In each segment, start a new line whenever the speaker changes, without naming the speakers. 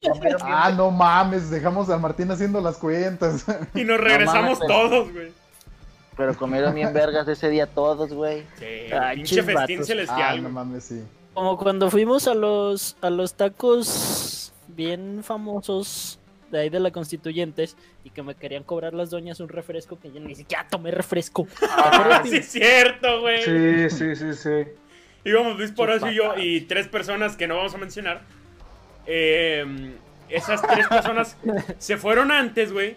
Ah, no mames, dejamos al Martín haciendo las cuentas.
Y nos regresamos
mames,
todos, güey.
Pero comieron bien vergas ese día todos, güey.
Sí,
Ah,
pinche festín
vatos.
celestial.
Ah, no mames, sí.
Como cuando fuimos a los, a los tacos bien famosos de ahí de la Constituyentes y que me querían cobrar las doñas un refresco que yo ni siquiera tomé refresco.
Ah, sí, es cierto, güey.
Sí, sí, sí, sí.
Íbamos Luis Porocio y yo y tres personas que no vamos a mencionar. Eh, esas tres personas se fueron antes, güey.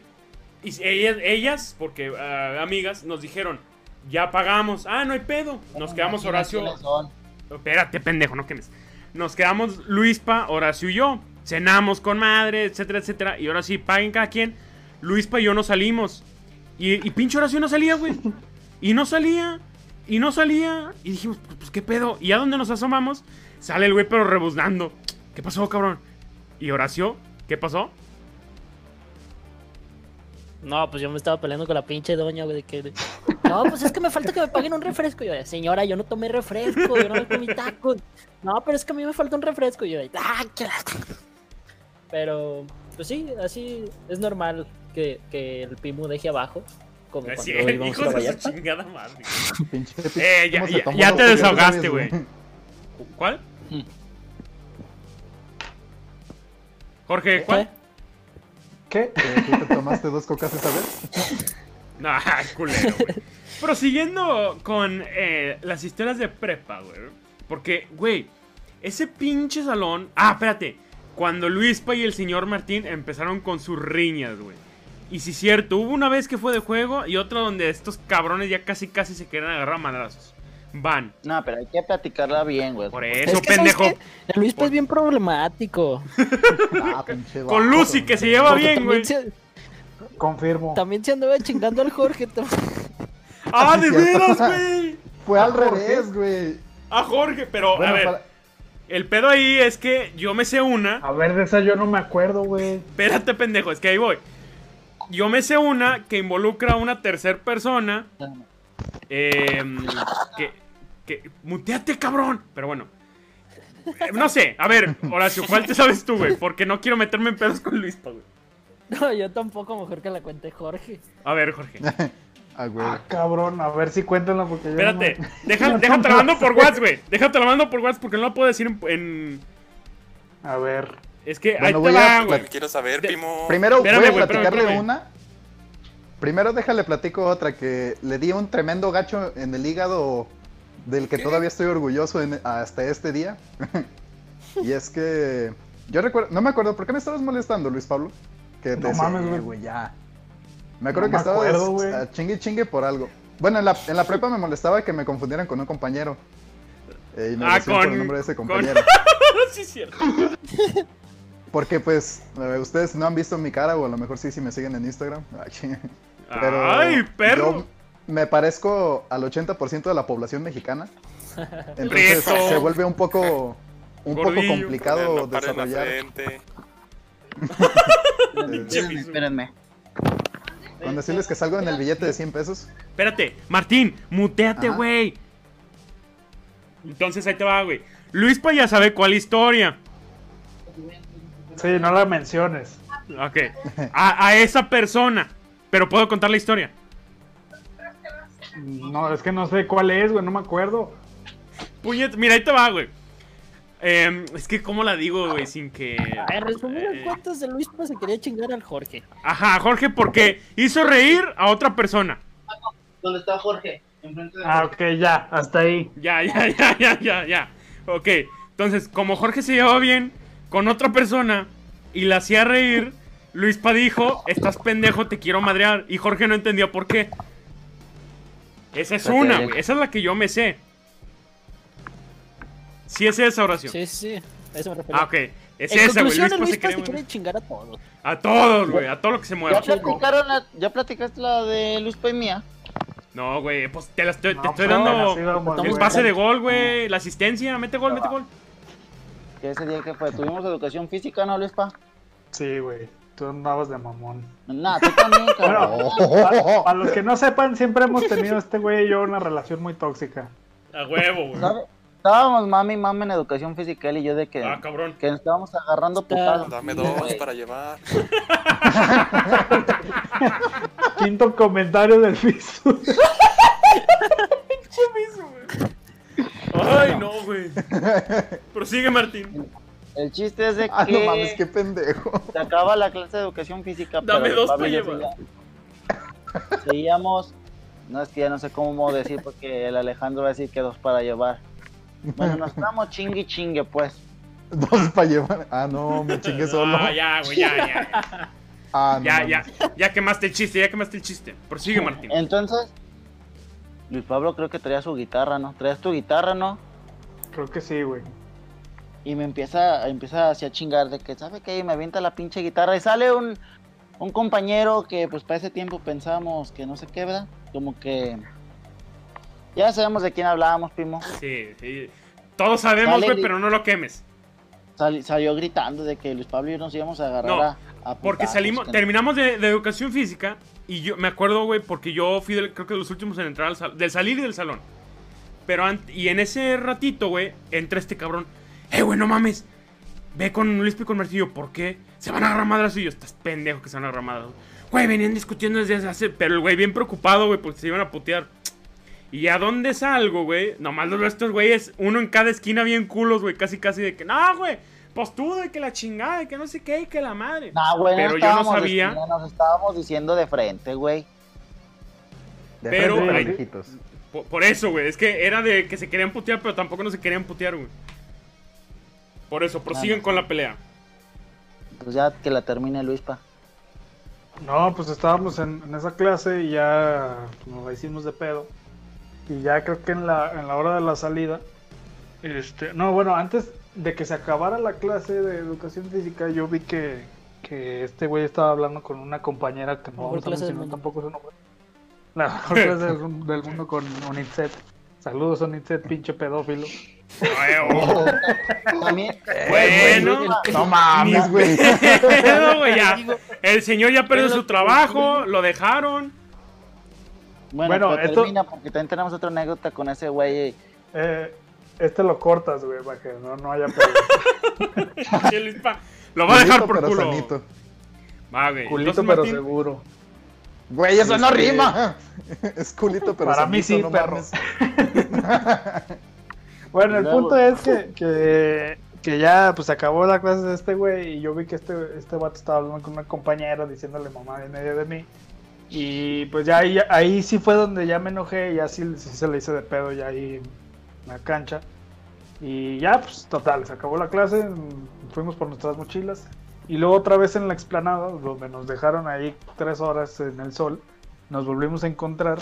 Y ellas, ellas porque ah, amigas, nos dijeron, ya pagamos. Ah, no hay pedo. Nos quedamos Horacio. Espérate, pendejo, no quemes. Nos quedamos Luispa, Horacio y yo. Cenamos con madre, etcétera, etcétera. Y ahora sí, paguen cada quien. Luispa y yo no salimos. Y, y pinche Horacio no salía, güey. Y no salía. Y no salía. Y dijimos, pues, pues, qué pedo. Y a donde nos asomamos, sale el güey, pero rebuznando. ¿Qué pasó, cabrón? Y Horacio, ¿qué pasó?
No, pues yo me estaba peleando con la pinche doña, güey, de que... de- No, pues es que me falta que me paguen un refresco. Y yo, señora, yo no tomé refresco, yo no comí tacos. No, pero es que a mí me falta un refresco. Y yo, ah, qué la-". Pero, pues sí, así es normal que, que el Pimu deje abajo. Como cuando
cierto,
íbamos a
chingada madre. Eh, ya,
¿Cómo se
ya- ya te desahogaste, güey. ¿Cuál? Jorge, ¿cuál?
¿Qué?
Eh, ¿Tú te tomaste dos cocas esta vez?
No, culero, güey. Prosiguiendo con eh, las historias de prepa, güey. Porque, güey, ese pinche salón. Ah, espérate. Cuando Luispa y el señor Martín empezaron con sus riñas, güey. Y sí, cierto, hubo una vez que fue de juego y otra donde estos cabrones ya casi casi se querían agarrar a madrazos. Van.
No, pero hay que platicarla bien, güey.
Por
Es
eso,
que, ¿sabes
pendejo.
El Luis es bien problemático.
Ah, pinche
Con Lucy, que se lleva bien, güey.
se,
Confirmo.
también se andaba chingando al Jorge.
Ah, de veras, güey.
Fue al revés, güey.
A Jorge, pero
Bueno,
a ver.
para-
El pedo ahí es que yo me sé una.
A ver, de esa yo no me acuerdo, güey.
Espérate, pendejo, es que ahí voy. Yo me sé una que involucra a una tercer persona. em, que, que. Muteate, cabrón. Pero bueno. Eh, No sé, a ver, Horacio, ¿cuál te sabes tú, güey? Porque no quiero meterme en pedos con Luis, güey.
No, yo tampoco, mejor que la cuente Jorge.
A ver, Jorge.
Ah, güey.
Ah, cabrón, a ver si cuéntanos porque yo
Espérate,
no me-
deja,
no
déjate la mando por. WhatsApp, güey. Déjate la mando por WhatsApp porque no la puedo decir en. en-
A ver.
Es que
Bueno,
ahí te
voy
va,
a
güey.
Quiero saber,
De-
primo.
Primero
Espérame,
voy a
espérame,
platicarle
espérame.
una. Primero déjale platico otra que le di un tremendo gacho en el hígado del que todavía estoy orgulloso en- hasta este día. y es que yo recuerdo, no me acuerdo, ¿por qué me estabas molestando, Luis Pablo? Que te
No
decía,
mames,
"Eh,
güey.
ya. Me acuerdo
No
que
me
estabas
acuerdo,
a chingue chingue por algo. Bueno, en la, en la prepa me molestaba que me confundieran con un compañero. Eh, y me
Ah,
por
con-
el nombre de ese
con-
compañero.
sí, cierto.
Porque pues ustedes no han visto mi cara o a lo mejor sí si me siguen en Instagram. Ay. Pero
Ay, perro.
yo me parezco al 80% de la población mexicana. Entonces se vuelve un poco un poco complicado desarrollar.
Espérenme, espérenme.
Con decirles que salgo en el billete de 100 pesos.
Espérate, Martín, muteate, güey. Entonces ahí te va, güey. Luispa ya sabe cuál historia.
Sí, no la menciones.
Ok. A, a esa persona. Pero puedo contar la historia.
No, es que no sé cuál es, güey, no me acuerdo.
Puñet, mira, ahí te va, güey. Em, es que, ¿cómo la digo, güey? Sin que.
A ver,
Eh,
cuentas de Luis pues se quería chingar al Jorge.
Ajá, Jorge, porque hizo reír a otra persona.
¿Dónde está Jorge? Enfrente de
Ah, ok, ya, hasta ahí.
Ya, ya, ya, ya, ya, ya. Ok, entonces, como Jorge se llevaba bien con otra persona y la hacía reír, Luispa dijo, estás pendejo, te quiero madrear. Y Jorge no entendió por qué. Esa es una, güey. Esa es la que yo me sé. Sí es esa oración.
Sí, sí, sí. A eso me refiero.
Ah, ok. Es
en
esa, güey.
el Luis
se cree
quiere chingar a todos.
A todos, güey. A todo lo que se mueva.
¿Ya platicaron la, ya platicaste la de Luz y mía?
No, güey. Pues te, la estoy, te
No,
estoy
pues,
dando
vamos,
el pase de gol, güey. La asistencia. Mete gol, mete gol.
Que ese día que fue, tuvimos educación física, ¿no, Luispa?
Sí, güey. Tú andabas de mamón.
Nah, tú también, cabrón.
Para los que no sepan, siempre hemos tenido este güey y yo una relación muy tóxica.
A huevo, güey.
¿Sabe- Estábamos mami, mami en educación física, y yo de que,
Ah, cabrón.
que nos estábamos agarrando putadas.
Dame dos
Güey.
para llevar.
Quinto comentario del piso.
Ay, no, güey. Prosigue, Martín.
El chiste es de
Ah,
que
no mames, qué pendejo.
se acaba la clase de educación física,
Dame
pero
dos para llevar.
seguía- seguíamos, no es que ya no sé cómo decir porque el Alejandro va a decir que dos para llevar. Bueno, nos estamos chingue y chingue pues.
Dos para llevar. Ah, no, me chingué solo.
Ah, ya, güey, ya, ya.
Ah, no.
Ya,
mames.
ya. Ya quemaste el chiste, ya quemaste el chiste. Prosigue, Martín.
Entonces, Luis Pablo creo que traía su guitarra, ¿no? Traías tu guitarra, ¿no?
Creo que sí, güey.
Y me empieza, empieza así a chingar de que, ¿sabe qué? Y me avienta la pinche guitarra y sale un, un compañero que pues para ese tiempo pensábamos que no qué, ¿verdad? Como que... Ya sabemos de quién hablábamos, primo.
Sí, sí. Todos sabemos, güey, pero no lo quemes.
Sal- salió gritando de que Luis Pablo y yo nos íbamos a agarrar
No,
a, a
Porque salimos,
que-
terminamos de, de educación física y yo me acuerdo, güey, porque yo fui del- creo que de los últimos en entrar al salón, del salir y del salón. Pero y en ese ratito, güey, entra este cabrón. Eh, güey, no mames. Ve con Luis y con Martillo, ¿por qué? Se van a agarrar madrazos y yo, estás pendejo que se van a agarrar madrazos. Güey, venían discutiendo desde hace, pero el güey bien preocupado, güey, porque se iban a putear. Y a dónde salgo, güey, nomás los estos güeyes, uno en cada esquina bien culos, güey, casi casi de que, no, güey, pues tú de que la chingada, de que no sé qué, y que la madre.
Nah, güey,
pero
no
yo no sabía.
esquina, nos estábamos diciendo de frente, güey.
De
Pero-
frente,
por eso, güey. Es que era de que se querían putear, pero tampoco no se querían putear, güey. Por eso, prosiguen con la pelea.
Pues ya que la termine Luispa.
No, pues estábamos en, en esa clase y ya nos la hicimos de pedo. Y ya creo que en la, en la hora de la salida, este, no, bueno, antes de que se acabara la clase de educación física, yo vi que, que este güey estaba hablando con una compañera que no vamos a mencionar tampoco su nombre. La mejor clase del, del mundo con Onitset. Saludos, Onitset, pinche pedófilo.
Oh,
También,
bueno.
No mames, güey.
Pero, güey, ya. El señor ya perdió su trabajo, lo dejaron.
Bueno,
Bueno,
pero
esto-
termina porque también tenemos otra anécdota con ese güey.
Eh, este lo cortas, güey, para que no, no haya pedo.
Lo va a dejar por culo. Va, güey.
Culito, pero
Martín,
seguro.
Güey, eso no
Este-
rima. Es culito, pero
Para mí sí,
no
perro.
mames.
Bueno, el punto es que, que, que ya pues acabó la clase de este güey y yo vi que este, este vato estaba hablando con una compañera diciéndole mamá en medio de mí. Y pues ya ahí, ahí sí fue donde ya me enojé y ya sí, sí se le hice de pedo ya ahí en la cancha. Y ya, pues total, se acabó la clase, mm, fuimos por nuestras mochilas. Y luego otra vez en la explanada, donde nos dejaron ahí tres horas en el sol, nos volvimos a encontrar.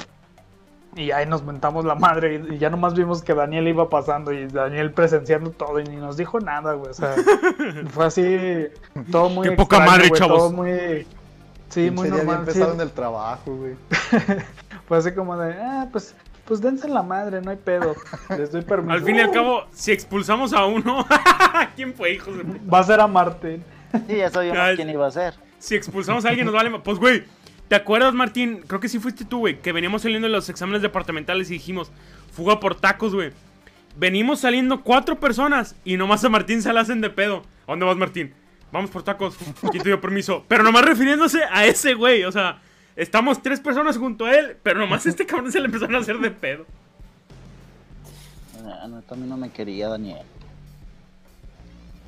Y ahí nos mentamos la madre y, y ya nomás vimos que Daniel iba pasando y Daniel presenciando todo y ni nos dijo nada, güey. O sea, fue así, todo muy
Qué poca madre,
güey,
chavos.
Todo muy... Sí, muy normal. sí.
pesado en el trabajo, güey.
Fue así como de, ah, pues, pues dense la madre, no hay pedo. Les doy permiso.
Al fin y al cabo, si expulsamos a uno. ¿Quién fue, hijos de puta?
Va a ser a Martín.
Sí, ya sabíamos quién iba a ser.
Si expulsamos a alguien, nos vale. Pues, güey, ¿te acuerdas, Martín? Creo que sí fuiste tú, güey. Que veníamos saliendo de los exámenes departamentales y dijimos, fuga por tacos, güey. Venimos saliendo cuatro personas y nomás a Martín se la hacen de pedo. ¿A dónde vas, Martín? Vamos por tacos. ¿Quién te dio permiso? Pero nomás refiriéndose a ese güey. O sea, estamos tres personas junto a él, pero nomás a este cabrón se le empezaron a hacer de pedo.
Ah, No, también no me quería, Daniel.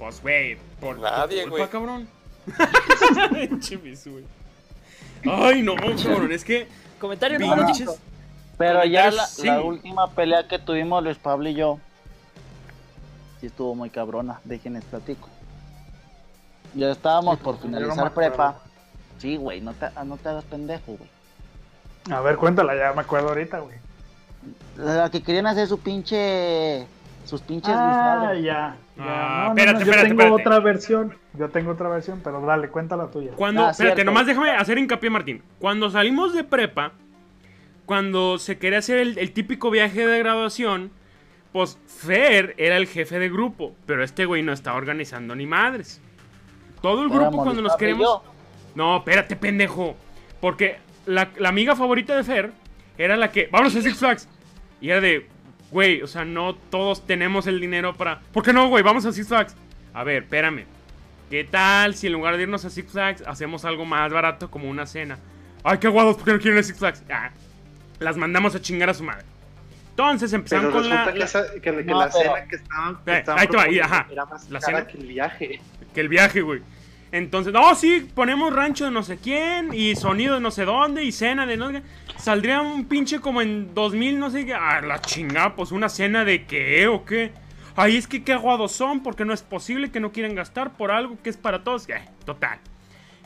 Pues, güey, por tu
Nadie,
culpa,
güey.
cabrón. Chimis, güey. Ay, no, cabrón, es que
Comentario número
pinches.
5.
Pero ya la,
Comentarios, sí.
la última pelea que tuvimos Luis Pablo y yo, sí estuvo muy cabrona, déjenles platico. Ya estábamos por
no
finalizar prepa. Sí, güey, no te, no te hagas pendejo, güey.
A ver, cuéntala, ya me acuerdo ahorita, güey.
La que querían hacer su pinche. Sus pinches
Ah, ya. ya.
Ah,
No, no,
espérate,
no,
espérate,
Yo tengo
espérate.
otra versión. Yo tengo otra versión, pero dale, cuéntala tuya.
Cuando,
Ah,
espérate,
cierto.
nomás déjame hacer hincapié, Martín. Cuando salimos de prepa, cuando se quería hacer el, el típico viaje de graduación, pues Fer era el jefe de grupo, pero este güey no estaba organizando ni madres. Todo el grupo
Éramos
cuando nos queremos... No, espérate, pendejo. Porque la, la amiga favorita de Fer era la que. Vámonos a Six Flags. Y era de. Güey, o sea, no todos tenemos el dinero para. ¿Por qué no, güey? Vamos a Six Flags. A ver, espérame. ¿Qué tal si en lugar de irnos a Six Flags hacemos algo más barato como una cena? Ay, qué aguados, ¿por qué no quieren ir a Six Flags? Ah, las mandamos a chingar a su madre. Entonces empezaron
Pero
con la,
que, esa- que la- que
No,
la
pero-
cena que estaban, que
Eh,
estaban
ahí te va, ahí,
proponiendo
ajá.
era más
La
cara
cena.
que el viaje.
que el viaje, güey. Entonces, no, sí, ponemos rancho de no sé quién y sonido de no sé dónde y cena de no sé qué. Saldría un pinche como en 2000, no sé qué. Ah, la chingada, pues una cena de qué o qué. Ay, es que qué aguados son porque no es posible que no quieren gastar por algo que es para todos. Total.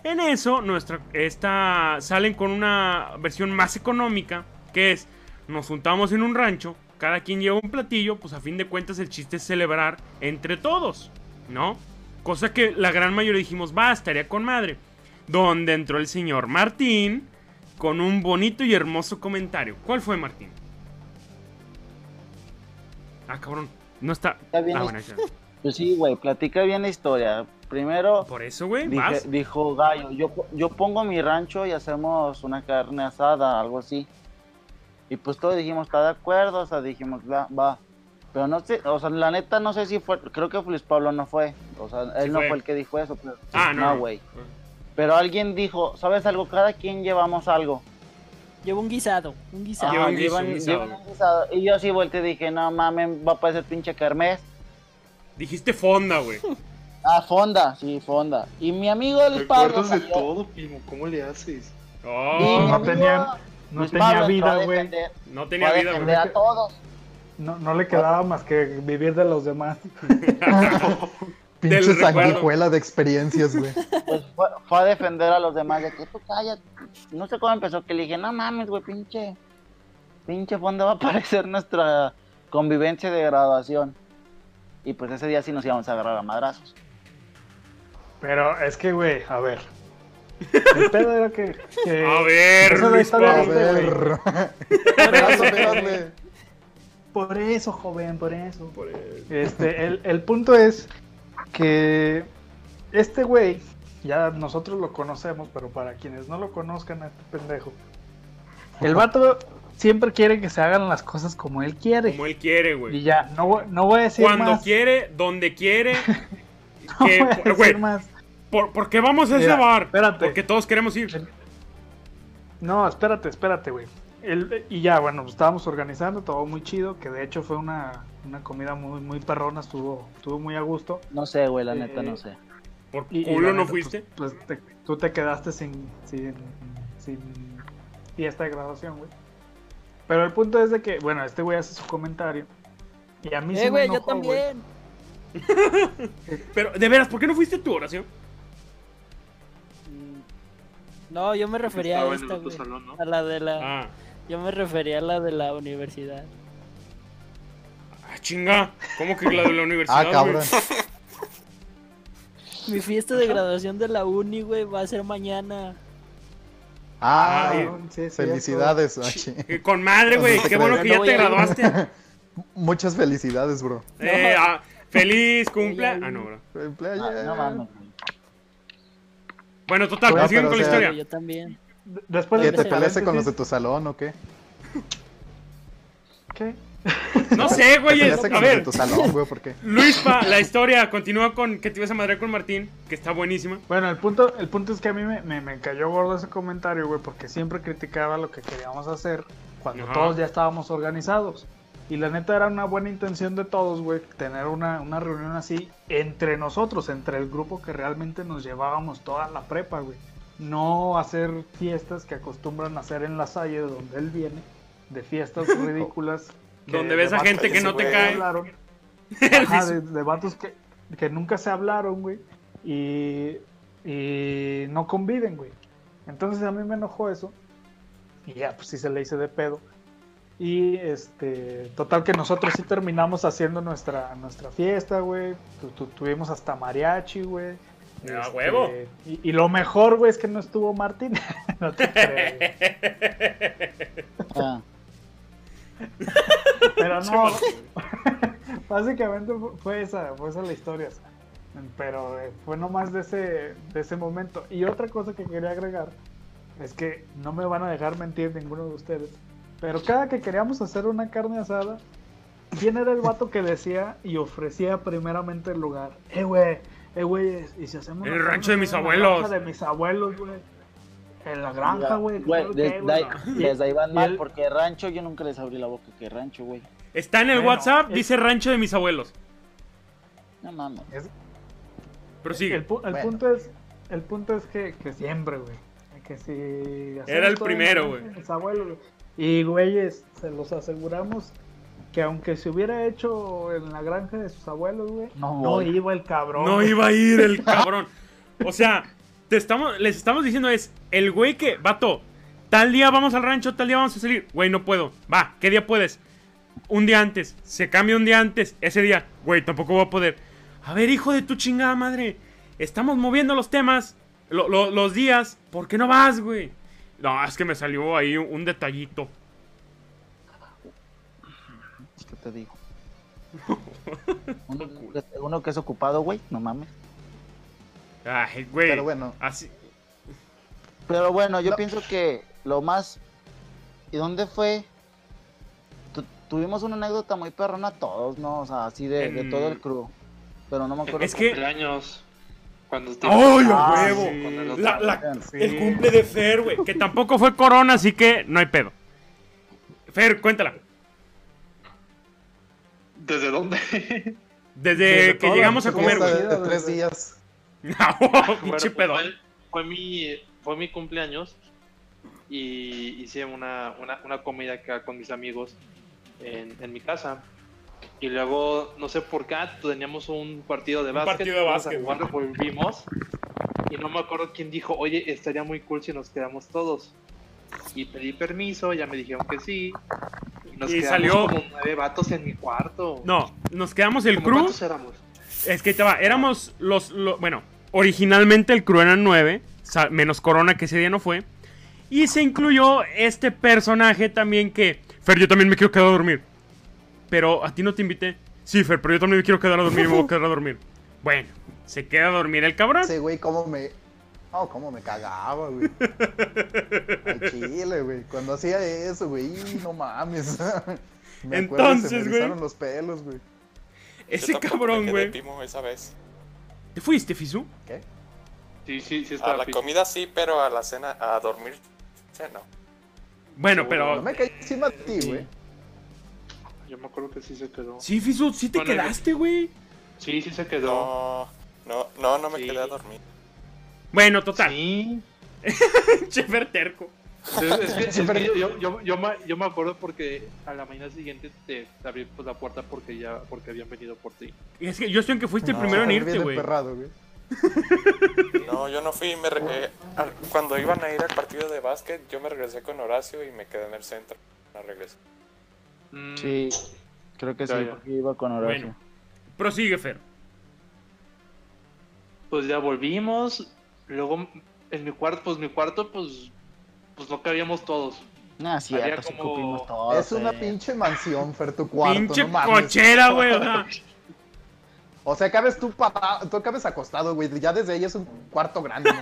En eso, nuestra, esta, salen con una versión más económica, que es, nos juntamos en un rancho, cada quien lleva un platillo, pues a fin de cuentas el chiste es celebrar entre todos, ¿no? Cosa que la gran mayoría dijimos, va, estaría con madre. Donde entró el señor Martín con un bonito y hermoso comentario. ¿Cuál fue, Martín? Ah, cabrón. No está.
Está bien
Ah, bueno, está.
Pues sí, güey, platica bien la historia. Primero,
Por eso, güey,
dijo Gallo, yo, yo pongo mi rancho y hacemos una carne asada, algo así. Y pues todos dijimos, está de acuerdo, o sea, dijimos, va, va. Pero no sé, o sea, la neta no sé si fue, creo que Luis Pablo no fue. O sea, él
Sí
no
fue.
el que dijo eso, pero
Ah, no,
no,
no.
Pero alguien dijo, ¿sabes algo? Cada quien llevamos algo.
Llevo un guisado, un guisado.
Ajá,
un guiso,
llevan-
un guisado.
llevan un guisado. Y yo así volteé y dije, no mames, va a parecer pinche kermés.
Dijiste fonda, güey.
Ah, fonda, sí, fonda. Y mi amigo Luis
¿Te
Pablo.
de
salió-
todo, primo? ¿Cómo le haces?
Oh,
no
amigo
tenía- No
Luis
tenía
Pablo
vida, güey.
no tenía vida, güey.
a todos.
No, no le quedaba más que vivir de los demás.
Pinche sanguijuela de experiencias, güey.
Pues fue, fue a defender a los demás de que tú cállate. No sé cómo empezó, que le dije, no mames, güey, pinche. Pinche fonda va a parecer nuestra convivencia de graduación. Y pues ese día sí nos íbamos a agarrar a madrazos.
Pero es que, güey, a ver. El pedo era que. que-
A ver,
esa es la
Luis
historia
A ver.
Por eso,
pegarle.
Por eso, joven, por eso. Este, el, el punto es que este güey, ya nosotros lo conocemos, pero para quienes no lo conozcan a este pendejo, el vato siempre quiere que se hagan las cosas como él quiere.
Como él quiere,
Y
güey.
ya, no, voy- no voy a decir
Cuando
más.
quiere, donde quiere.
no
que-
voy a decir
güey,
más.
¿por, por qué vamos a ese
Mira,
bar?
espérate.
Porque todos queremos ir.
No, espérate, espérate, güey. Y ya, bueno, pues, estábamos organizando, todo muy chido, que de hecho fue una, una comida muy, muy perrona, estuvo, estuvo muy a gusto.
No sé, güey, la
Eh,
neta, no sé.
¿Por
Y,
culo no
neta,
fuiste?
Pues, pues, te- tú te quedaste sin, sin, sin fiesta de graduación, güey. Pero el punto es de que, bueno, este güey hace su comentario. Y a mí sí
Eh,
me
güey, yo
güey.
también.
Pero, de veras, ¿por qué no fuiste a tu oración?
No, yo me refería a
Estaba
esta, güey.
salón, ¿no?
A la de la.
Ah,
Yo me refería a la de la universidad.
Ah, chinga. ¿Cómo que la de la universidad?
Ah, cabrón.
Mi fiesta de graduación de la uni, güey, va a ser mañana.
Ah,
Ay,
sí,
felicidades.
Eh, Con madre, güey. Qué bueno que
No
ya te graduaste.
Muchas felicidades, bro.
Eh, ah, feliz cumple. Ah, no, bro.
Cumpleaños.
Ah, no mames. güey.
Bueno, total,
Bueno,
siguen con la
o sea,
historia.
Yo también.
De- Después
¿Qué
de
te peleaste con los de tu salón o qué?
¿qué?
No sé, güey.
¿Te
es- A ver,
tu salón, güey? ¿Por qué?
Luispa, la historia continúa con que te ibas a madrear con Martín, que está buenísima.
Bueno, el punto, el punto es que a mí me, me, me cayó gordo ese comentario, güey, porque siempre criticaba lo que queríamos hacer cuando
Ajá.
todos ya estábamos organizados. Y la neta era una buena intención de todos, güey, tener una, una reunión así entre nosotros, entre el grupo que realmente nos llevábamos toda la prepa, güey. No hacer fiestas que acostumbran a hacer en la Salle, de donde él viene, de fiestas ridículas.
Donde ves a gente que no te cae.
Ajá, de, de vatos que, que nunca se hablaron, güey. Y, y no conviven, güey. Entonces a mí me enojó eso. Y ya, pues sí se le hice de pedo. Y este, total que nosotros sí terminamos haciendo nuestra, nuestra fiesta, güey. Tu- tu- tuvimos hasta mariachi, güey.
¡A
Este,
huevo!
Y, y lo mejor, güey, es que no estuvo Martín. no te.
Ah,
Pero no, básicamente fu- fue esa, fue esa la historia. Pero eh, fue nomás de ese, de ese momento. Y otra cosa que quería agregar es que no me van a dejar mentir ninguno de ustedes. Pero cada que queríamos hacer una carne asada, ¿quién era el vato que decía y ofrecía primeramente el lugar? Eh, güey, eh, güey, y si hacemos...
El rancho de mis abuelos.
granja de mis abuelos, güey. En la granja, güey.
Desde ahí van mal,
el-
porque rancho yo nunca les abrí la boca que rancho, güey.
Está en el
Bueno,
WhatsApp,
es-
dice rancho de mis abuelos.
No mames.
Pero sigue.
El, pu- el
Bueno.
punto es, el punto es que, que siempre, güey. Que si
Era el primero, güey.
mis abuelos, güey. Y güeyes, se los aseguramos que aunque se hubiera hecho en la granja de sus abuelos, güey,
No
iba el cabrón.
No
güey.
iba a ir el cabrón. O sea, te estamos, les estamos diciendo es, el güey que, vato, tal día vamos al rancho, tal día vamos a salir. Güey, no puedo. Va, ¿qué día puedes? Un día antes. Se cambia un día antes. Ese día, güey, tampoco voy a poder. A ver, hijo de tu chingada madre. Estamos moviendo los temas, lo- lo- los días. ¿Por qué no vas, güey? No, es que me salió ahí un, detallito.
¿Qué te digo? uno, uno que es ocupado, güey, no mames.
Ay, güey.
Pero bueno.
Así.
Pero bueno, yo
No.
pienso que lo más... ¿Y dónde fue? Tu- tuvimos una anécdota muy perrona todos, ¿no? O sea, así de, todo el crew. Pero no me acuerdo.
Es que-
Cumpleaños. Cuando te-
¡Ay, a
Ah,
huevo!
sí, el otro.
La- la-
Sí.
El cumple de Fer, güey. Que tampoco fue corona, así que no hay pedo. Fer, cuéntala.
¿Desde dónde?
Desde,
Desde
que llegamos a comer, güey.
tres días.
No,
Bueno, pues, fue, fue mi, fue mi cumpleaños y hice una, una, una comida acá con mis amigos en, en mi casa. Y luego, no sé por qué, teníamos un partido de
Un
básquet.
partido de básquet,
jugar, volvimos. Y no me acuerdo quién dijo, oye, estaría muy cool si nos quedamos todos. Y pedí permiso, ya me dijeron que sí. Y nos
Y
quedamos
salió-
como nueve vatos en mi cuarto.
No, nos quedamos el
¿Cómo
crew.
¿Cuántos éramos?
Es que va, éramos los, lo- Bueno, originalmente el crew eran nueve, sa- menos Corona que ese día no fue. Y se incluyó este personaje también que. Fer, yo también me quiero quedar a dormir. Pero a ti no te invité. Sí, Fer, pero yo también me quiero quedar a dormir y me voy a quedar a dormir. Bueno, se queda a dormir el cabrón.
Ese güey, cómo me. Oh, cómo me cagaba, güey. Al chile, güey. Cuando hacía eso, güey, no mames. Me acuerdo,
Entonces,
se me
güey.
los pelos, güey.
Ese
Yo
cabrón,
me quedé
güey.
Pimo esa vez.
¿Te fuiste, Fisu?
¿Qué?
Sí, sí, sí
A
estaba
la
pico.
comida sí, pero a la cena, a dormir, no.
Bueno,
No
pero.
me caí encima de ti, güey.
Yo me acuerdo que sí se quedó.
Sí, Fisu, sí te
Bueno,
quedaste, güey.
Sí, sí se quedó.
No, no, no, no me
Sí.
quedé a dormir.
Bueno, total.
Sí.
Chefer terco.
Es, es que, es que yo, yo, yo, yo me, yo me acuerdo porque a la mañana siguiente te, te abrí pues, la puerta porque ya porque habían venido por ti.
Es que yo estoy en que fuiste el
No,
primero en irte, güey.
No, yo no fui. Me re- eh, cuando iban a ir al partido de básquet, yo me regresé con Horacio y me quedé en el centro. No regresé.
Mm,
Sí, creo que sí,
Ya, ya.
porque iba con Horacio.
Bueno. Prosigue, Fer.
Pues ya volvimos. Luego en mi cuarto, pues mi cuarto, pues, pues no cabíamos todos.
Nah, cierto,
Había
sí
como-
cupimos todos.
es una
eh.
pinche mansión, Fer, tu cuarto.
Pinche
no mames.
cochera, güey. o sea.
O sea, cabes tú parado, tú cabes acostado, güey. Ya desde ahí es un cuarto grande, no.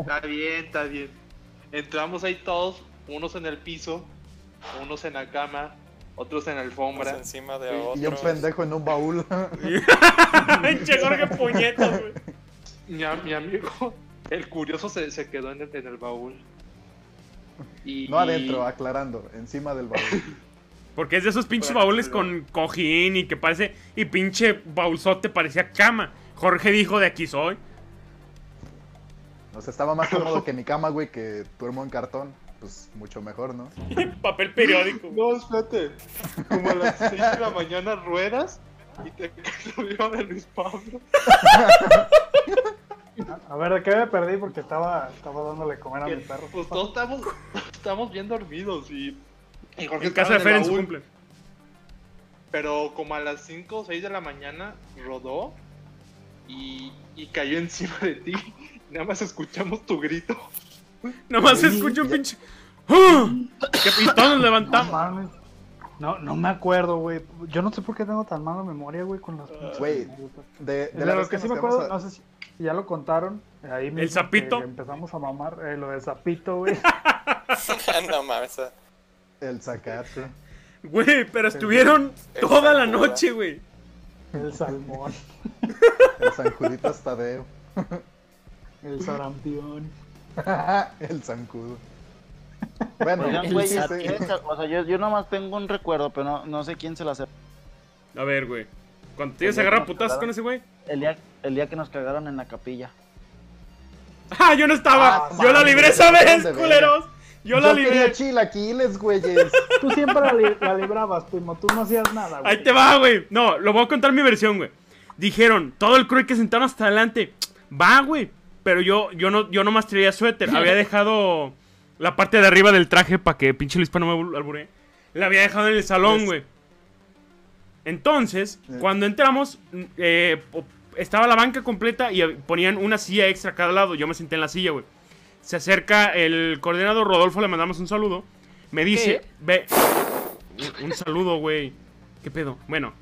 Está bien, está bien. Entramos ahí todos, unos en el piso, unos en la cama, otros en la
Unos
alfombra.
encima de
Y
otros.
Y un pendejo en un baúl.
Pinche Jorge puñetas, güey.
Mi amigo, el curioso, se, se quedó en el, en el baúl. Y,
No adentro, aclarando, encima del baúl.
Porque es de esos pinches baúles con cojín y que parece. Y pinche baulzote parecía cama. Jorge dijo: De aquí soy.
O sea, estaba más cómodo que mi cama, güey, que duermo en cartón. Pues mucho mejor, ¿no?
Papel periódico.
No, espérate. Como a las 6 de la mañana ruedas y te caes arriba de Luis Pablo.
A ver, ¿de qué me perdí? Porque estaba, estaba dándole comer a mi perro.
Pues todos estamos, estamos bien dormidos y, y Jorge
En casa de
estaba
Fer
el
en su
baúl,
cumple.
Pero como a las 5 o 6 de la mañana rodó y, y cayó encima de ti. Nada más escuchamos tu grito.
Nomás se escucha un pinche. ¡Ah! Nos
No
levantamos.
mames. No, no me acuerdo, güey. Yo no sé por qué tengo tan mala memoria, güey, con las pinches
Güey. De, de
De
la
lo
vez
que sí me acuerdo, no sé si ya lo contaron. Ahí mismo
sapito?
que Empezamos a mamar eh, lo del sapito, güey.
no mames.
a- El zacate.
Güey, pero estuvieron
el
toda la noche, güey.
El salmón,
El San Juditas Tadeo.
el sarampión.
el zancudo. Bueno,
Oigan,
El
güey,
sí, sí.
o sea, yo, yo nomás tengo un recuerdo, pero no, no sé quién se lo hace.
A ver, güey. Cuando te ibas a agarrar
nos
putazos
cagaron.
con ese güey.
El día, el día que nos cagaron en la capilla.
¡Ah, yo no estaba!
Ah,
¡Yo la libré esa vez, culeros! Yo la
quería
libré.
chilaquiles, güeyes.
Tú siempre la, li- la librabas, primo. Tú no hacías nada, güey.
Ahí te va, güey. No, lo voy a contar mi versión, güey. Dijeron, todo el crew hay que sentaron hasta adelante. Va, güey. Pero yo, yo no, yo traía suéter. Había dejado la parte de arriba del traje para que pinche Luis no me albur- alburee. La había dejado en el salón, güey. Entonces, cuando entramos, mm, eh, estaba la banca completa y ponían una silla extra a cada lado. Yo me senté en la silla, güey. Se acerca el coordinador Rodolfo, le mandamos un saludo. Me dice, ve, un- saludo, güey. ¿Qué pedo? Bueno,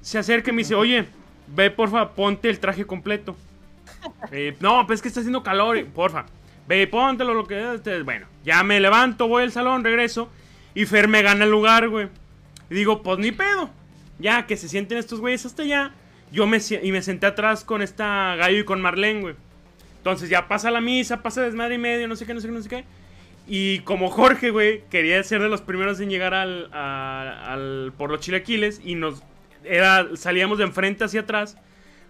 se acerca y me dice, oye, ve, porfa, ponte el traje completo. Eh, no, pues es que está haciendo calor, porfa. Ve, póntelo lo que... Bueno, ya me levanto, voy al salón, regreso. Y Fer me gana el lugar, güey. Y digo, pues ni pedo. Ya que se sienten estos güeyes hasta allá. Yo me, y me senté atrás con esta Gallo y con Marlene, güey. Entonces ya pasa la misa, pasa desmadre y medio, no sé qué, no sé qué, no sé qué. Y como Jorge, güey, quería ser de los primeros en llegar al, al- por los chilaquiles y nos era salíamos de enfrente hacia atrás.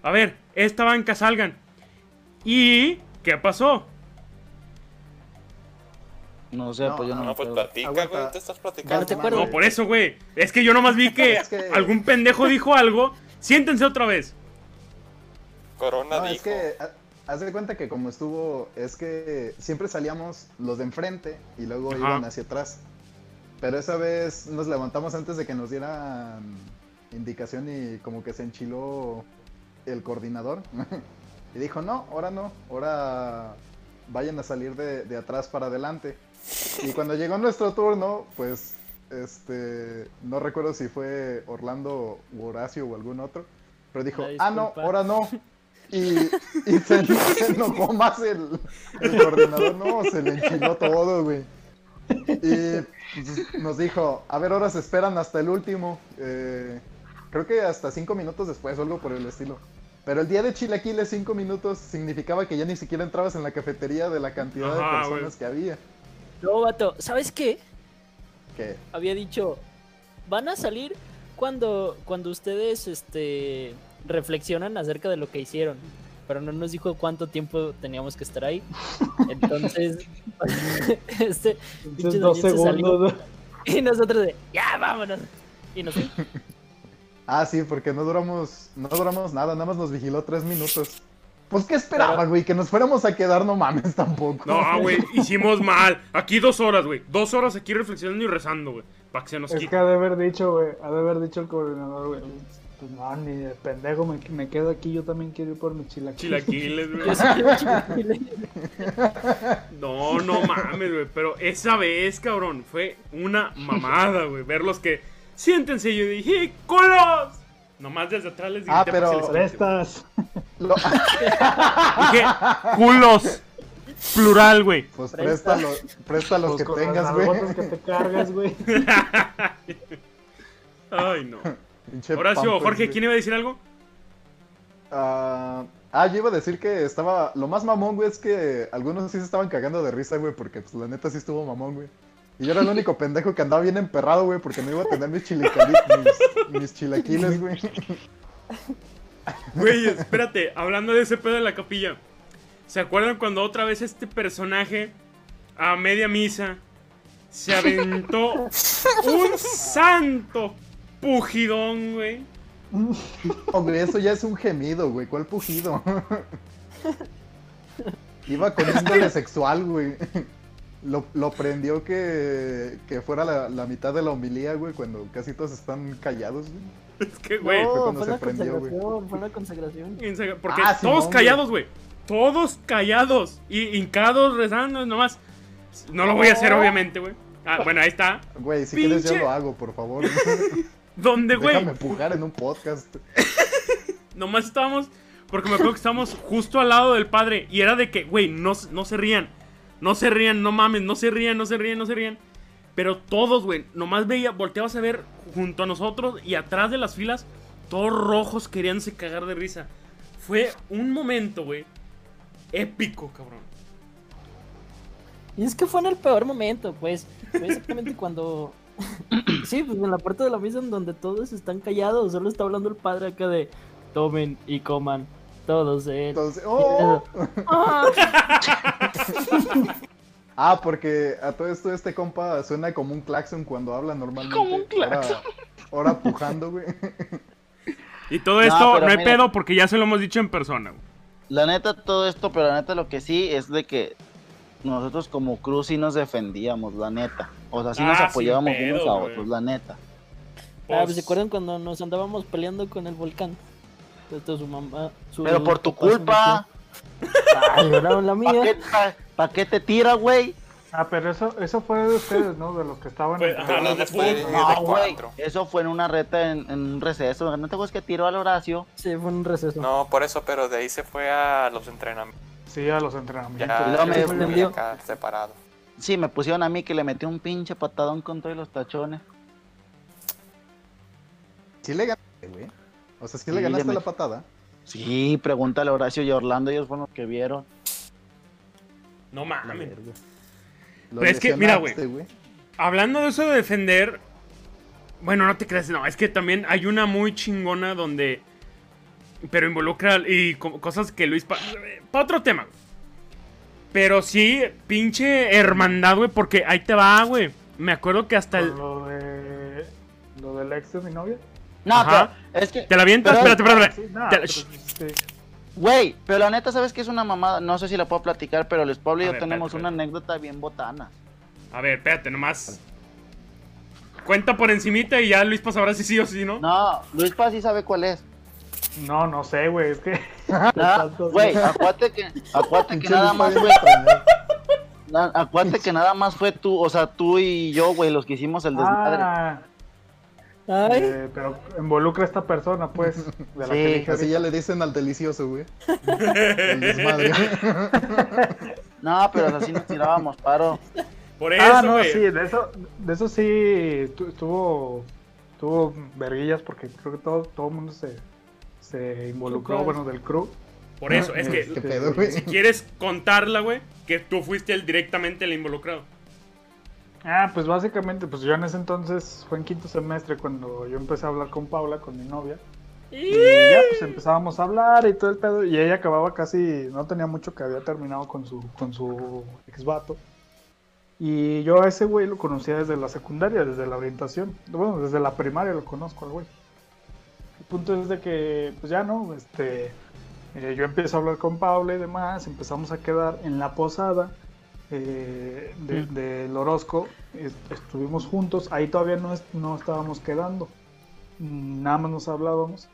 A ver, esta banca salgan. ¿Y qué pasó?
No sé,
No,
pues yo no,
No,
me
pues platica,
Aguanta.
güey. Te estás platicando.
no te acuerdas.
No, por eso, güey. Es que yo nomás vi que,
Es que-
algún pendejo dijo algo. Siéntense otra vez.
Corona
No,
dijo.
es que ha- haz de cuenta que como estuvo, es que siempre salíamos los de enfrente y luego
Ajá.
iban hacia atrás. Pero esa vez nos levantamos antes de que nos dieran indicación y como que se enchiló el coordinador. y dijo, no, ahora no, ahora vayan a salir de, de atrás para adelante. Y cuando llegó nuestro turno, pues, este, no recuerdo si fue Orlando u Horacio o algún otro, pero dijo, ah, no, ahora no. Y, y se, se enojó más el, el coordinador, no, se le enchiló todo, güey. Y pues, nos dijo, a ver, ahora se esperan hasta el último. eh, creo que hasta cinco minutos después o algo por el estilo. Pero el día de Chilaquiles, cinco minutos, significaba que ya ni siquiera entrabas en la cafetería de la cantidad
Ajá,
de personas que había.
No, vato, ¿sabes qué?
Que
Había dicho, van a salir cuando, cuando ustedes este, reflexionan acerca de lo que hicieron. Pero no nos dijo cuánto tiempo teníamos que estar ahí. Entonces, este pinche
Entonces, dos
Daniel se salió.
segundos.
Y nosotros de, ya, vámonos. Y nos fuimos.
Ah, sí, porque no duramos, no duramos nada, nada más nos vigiló tres minutos. Pues, ¿qué esperaba, güey? Que nos fuéramos a quedar, no mames, tampoco.
No, güey, hicimos mal. Aquí dos horas, güey. Dos horas aquí reflexionando y rezando, güey. Para que se nos
Es que
quite.
ha de haber dicho, güey, ha de haber dicho el coordinador, güey. Pues no, ni de pendejo, me, me quedo aquí, yo también quiero ir por mi chilaquiles.
Chilaquiles, güey.
Yo sí quiero chilaquiles.
No, no mames, güey. Pero esa vez, cabrón, fue una mamada, güey. Verlos que. Siéntense. Y yo dije, ¡culos! Nomás desde atrás les grité
Ah, pero-.
Prestas.
Lo-
Dije, culos. Plural, güey.
pues
Presta.
los
Pues
que tengas, güey.
botas que te cargas, güey.
Ay, no.
Pinche
Horacio,
Pampers,
Jorge. ¿quién iba a decir algo?
Ah, ah, yo iba a decir que estaba. Lo más mamón, güey, es que algunos sí se estaban cagando de risa, güey, porque pues la neta sí estuvo mamón, güey. Y yo era el único pendejo que andaba bien emperrado, güey, porque no iba a tener mis, mis, mis chilaquiles, güey.
Güey, espérate, hablando de ese pedo de la capilla. ¿Se acuerdan cuando otra vez este personaje a media misa se aventó un santo pujidón, güey?
Hombre, eso ya es un gemido, güey. ¿Cuál pujido? Iba con índole sexual, güey. Lo, lo prendió que, que fuera la, la mitad de la homilía, güey, cuando casi todos están callados, güey.
Es que, güey,
fue cuando
fue
se
la
prendió, güey.
fue la consagración.
porque
Ah,
todos callados, güey. Todos callados y hincados rezando, nomás. No lo voy a hacer, obviamente, güey. Ah, bueno, ahí está.
Güey, si quieres yo lo hago, por favor.
Donde, güey,
Déjame pujar en un podcast.
nomás estábamos. Porque me acuerdo que estábamos justo al lado del padre. Y era de que, güey, no, no se rían. No se rían, no mames, no se rían, no se rían, no se rían. Pero todos, güey, nomás veía, volteabas a ver junto a nosotros y atrás de las filas, todos rojos queríanse cagar de risa. Fue un momento, güey, épico, cabrón.
Y es que fue en el peor momento, pues. Fue exactamente cuando. sí, pues en la parte de la misa en donde todos están callados. Solo está hablando el padre acá de. Tomen y coman. Todos de él.
Entonces, ¡oh!
Ah,
Ah, porque a todo esto este compa suena como un claxon cuando habla normalmente.
Como un claxon.
Ahora, ahora pujando, güey.
Y todo
No,
esto no hay
mira.
pedo porque ya se lo hemos dicho en persona, güey.
La neta, todo esto, pero la neta, lo que sí es de que nosotros como cruz sí nos defendíamos, la neta. O sea, sí nos
Ah,
apoyábamos unos a
güey.
otros, la neta.
Ah, pues se acuerdan cuando nos andábamos peleando con el volcán. Esto su mamá. su
Pero por tu culpa.
Ay, la
¿para
mía.
qué, pa- pa' qué te tira, güey?
Ah, pero eso, eso fue de ustedes, ¿no? De los que estaban
Fue-
en
ajá, los de fútbol.
No, güey. Eso fue en una reta en, en un receso. ¿No te acuerdas que tiró al Horacio?
Sí, fue un receso.
No, por eso, pero de ahí se fue a los entrenamientos.
Sí, a los entrenamientos.
Ya,
me
acá separado.
Sí, me pusieron a mí que le metí un pinche patadón con todos los tachones.
Sí le ganaste, güey. O sea, sí,
Sí,
le ganaste
le
la patada.
Sí, pregúntale a Horacio y a Orlando, ellos fueron los que vieron.
No mames. Pero es que, mira,
lesionaste,
Hablando de eso de defender. Bueno, no te creas, no. Es que también hay una muy chingona donde. Pero involucra y co- cosas que Luis. Para otro tema. güey. Pero sí, pinche hermandad, güey. Porque ahí te va, güey. Me acuerdo que hasta el.
Lo, de, lo del ex de mi novia.
No,
Ajá.
pero es que,
¿Te la avientas?
Pero-
Espérate, espérate.
Sí, nada,
Te-
pero,
shh.
sí.
güey, pero la neta, ¿sabes qué es una mamada? No sé si la puedo platicar, pero Luis Pablo y yo
ver,
tenemos
espérate,
una anécdota bien botana.
A ver, espérate, nomás. Cuenta por encimita y ya Luis sabrá si sí o si no.
No, Luis Paz sí sabe cuál es.
No, no sé, güey. Es que.
No,
Tantos-
Güey, acuérdate que, acuérdate que nada más na- acuérdate que nada más fue tú, o sea, tú y yo, güey, los que hicimos el desmadre.
Ah, eh, pero involucra a esta persona, pues. De la
Sí,
que
Así ya le dicen al delicioso, güey. El desmadre.
No, pero así nos tirábamos paro.
Por eso,
Ah, no,
güey.
sí, de eso, de eso sí tu- estuvo, tuvo verguillas porque creo que todo, todo el mundo se, se involucró, bueno, del crew.
Por eso, es que
Este,
¿Qué pedo, güey?
si quieres contarla, güey, que tú fuiste el directamente el involucrado.
Ah, pues básicamente, pues yo en ese entonces fue en quinto semestre cuando yo empecé a hablar con Paula, con mi novia. Y ya pues empezábamos a hablar y todo el pedo. Y ella acababa casi, no tenía mucho que había terminado con su, con su ex vato. Y yo a ese güey lo conocía desde la secundaria, desde la orientación. Bueno, desde la primaria lo conozco al güey. El punto es de que, pues ya no, este, eh, yo empiezo a hablar con Paula y demás, empezamos a quedar en la posada eh, de-
Mm.
del Orozco, es- estuvimos juntos, ahí todavía no, es- no estábamos quedando, Mm, nada más nos hablábamos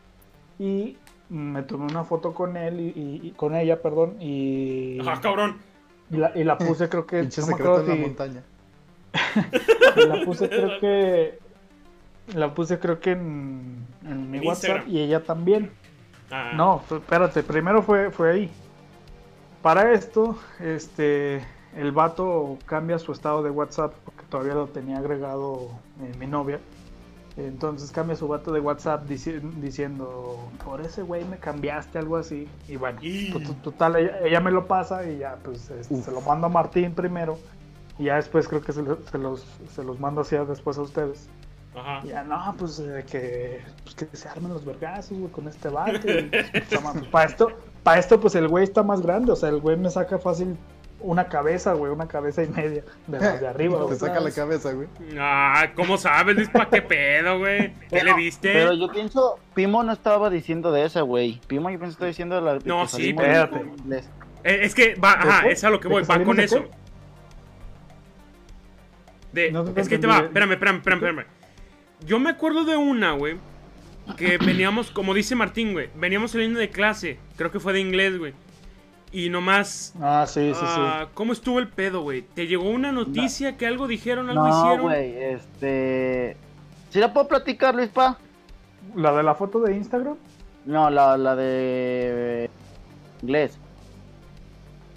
y me tomé una foto con él y, y- y- con ella, perdón, y,
Ajá, cabrón.
y la, y la puse creo que,
Pinche
no me
secreto
acuerdo
en la
si-
montaña.
y la puse creo que la puse creo que en, en mi
En
WhatsApp
Instagram.
y ella también.
Ah,
No, espérate, primero fue, fue ahí. Para esto, este, el vato cambia su estado de WhatsApp porque todavía lo tenía agregado eh, mi novia. Entonces cambia su vato de WhatsApp dici- diciendo, por ese güey me cambiaste, algo así. Y bueno,
Y-
total, ella, ella me lo pasa y ya, pues este, se lo mando a Martín primero. Y ya después creo que se, lo- se los, se los mando así después a ustedes.
Ajá.
Y ya, no, pues eh, que, pues, que se armen los vergazos, güey, con este vato. y, pues, pues, para esto, para esto, pues el güey está más grande. O sea, el güey me saca fácil una cabeza, güey, una cabeza y media de de arriba,
Te
güey.
saca la cabeza, güey.
Ah, ¿cómo sabes, Luis? ¿Para qué pedo, güey? ¿Qué
Pero-
le viste?
Pero yo pienso, Pimo no estaba diciendo de ese, güey. Pimo yo pienso que estaba diciendo de la de
No, sí,
espérate.
Eh, es que va, ajá, es a lo que
¿De
voy, va con eso. De,
No
es que te va, espérame, espérame, espérame, espérame. Yo me acuerdo de una, güey, que veníamos, como dice Martín, güey, veníamos saliendo de clase, creo que fue de inglés, güey. Y nomás,
Ah, sí, sí, sí.
ah, ¿cómo estuvo el pedo, güey? ¿Te llegó una noticia que algo dijeron, algo
No,
hicieron?
güey, este... ¿Sí la puedo platicar, Luis Pa?
La de la foto de Instagram.
No, la, la de inglés.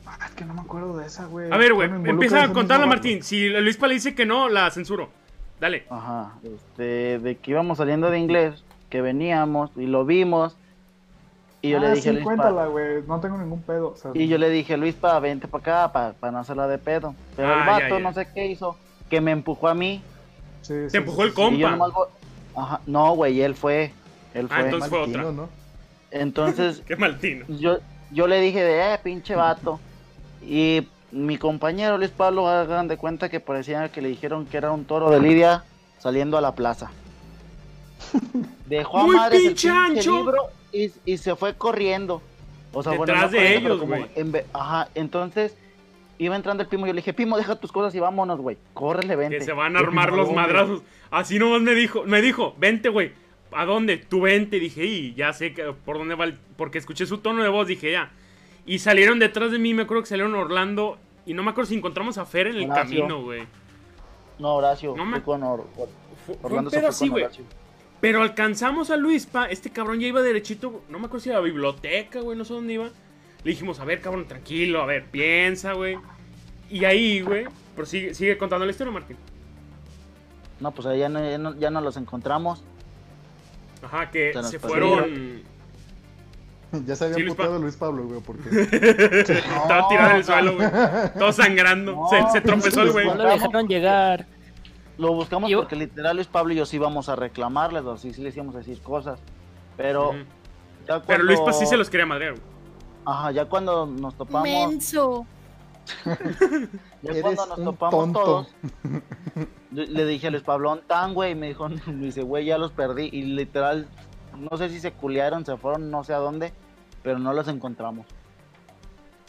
Ah, es que no me acuerdo de esa, güey.
A ver, güey, empieza a contarla, Martín. Si Luispa le dice que no, la censuro. Dale.
Ajá, este, de que íbamos saliendo de inglés, que veníamos y lo vimos. Y yo
ah,
le dije
sí,
a Luis
cuéntala, güey. No tengo ningún pedo. o sea,
Y yo le dije, Luis, pa, vente para acá, para no hacerla de pedo. Pero
Ah,
el
ya,
vato,
ya.
no sé qué hizo, que me empujó a mí.
sí, sí,
Te empujó el compa.
Y yo nomás vo- Ajá, no, güey, él fue. Él
Ah,
fue.
entonces fue otra.
¿no?
Entonces,
Qué maltino.
yo, yo le dije de, eh, pinche vato. Y mi compañero Luis Pablo, hagan de cuenta que parecía que le dijeron que era un toro de Lidia saliendo a la plaza. Dejó a
Muy
madres el
pinche
pinche
ancho.
libro y, y se fue corriendo. O sea, bueno,
Detrás
no
de
corriendo,
ellos, güey.
en Ajá, entonces iba entrando el Pimo y yo le dije, Pimo, deja tus cosas y vámonos, güey. Córrele, vente.
Que se van a armar los madrazos. Así nomás me dijo, me dijo, vente, güey. ¿A dónde? Tú vente. Dije, y ya sé que por dónde va el... Porque escuché su tono de voz, dije, ya. Y salieron detrás de mí, me acuerdo que salieron Orlando. Y no me acuerdo si encontramos a Fer en el
Horacio.
camino, güey.
No, Horacio,
No me-
fue con Or- Or-
Fue, un
Orlando se
pedo
fue
así,
con
güey. Pero alcanzamos a Luispa, este cabrón ya iba derechito, no me acuerdo si a la biblioteca, güey, no sé dónde iba. Le dijimos, a ver, cabrón, tranquilo, a ver, piensa, güey. Y ahí, güey, pero sigue, sigue contando la historia, Martín.
No, pues ahí ya no, ya no, ya no los encontramos.
Ajá, que
Se
fueron...
Ya se había
Sí, Luis
puteado
Pa-
Luis Pablo, güey, porque...
Estaba tirado en el suelo, güey. Todo sangrando.
No,
se, se tropezó el güey.
No lo dejaron llegar.
Lo buscamos
Yo-
porque literal Luis Pablo y yo sí íbamos a reclamarles, o sí, sí les íbamos a decir cosas. Pero ya cuando...
Pero Luispa sí se los quería madrear, güey.
Ajá, ya cuando nos topamos...
Menso.
Ya
Eres
cuando nos topamos
tonto.
todos, le, le dije a Luis Pablo, tan güey, y me dijo, me dice, güey, ya los perdí. Y literal, no sé si se culiaron, se fueron, no sé a dónde, pero no los encontramos.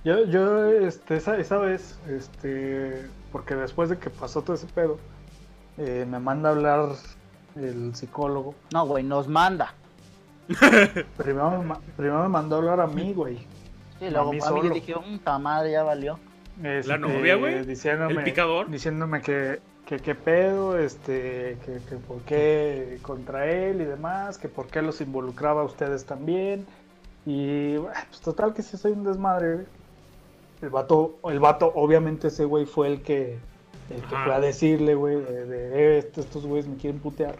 Yo, yo este, esa, esa vez, este, porque después de que pasó todo ese pedo, eh, me manda a hablar el psicólogo.
No, güey, nos manda.
Primero me, ma- primero me mandó a hablar a mí, güey.
Sí, luego
A mí
a mí
solo.
dije, puta madre, ya valió.
Este,
novia, güey?
Diciéndome,
¿El picador?
Diciéndome que, que qué pedo, este, que, que por qué contra él y demás, que por qué los involucraba a ustedes también. Y bueno, pues total que sí soy un desmadre, güey. El vato, el vato, obviamente ese güey fue el que, el que fue a decirle, güey, de, de, "Eh, estos, estos güeyes me quieren putear.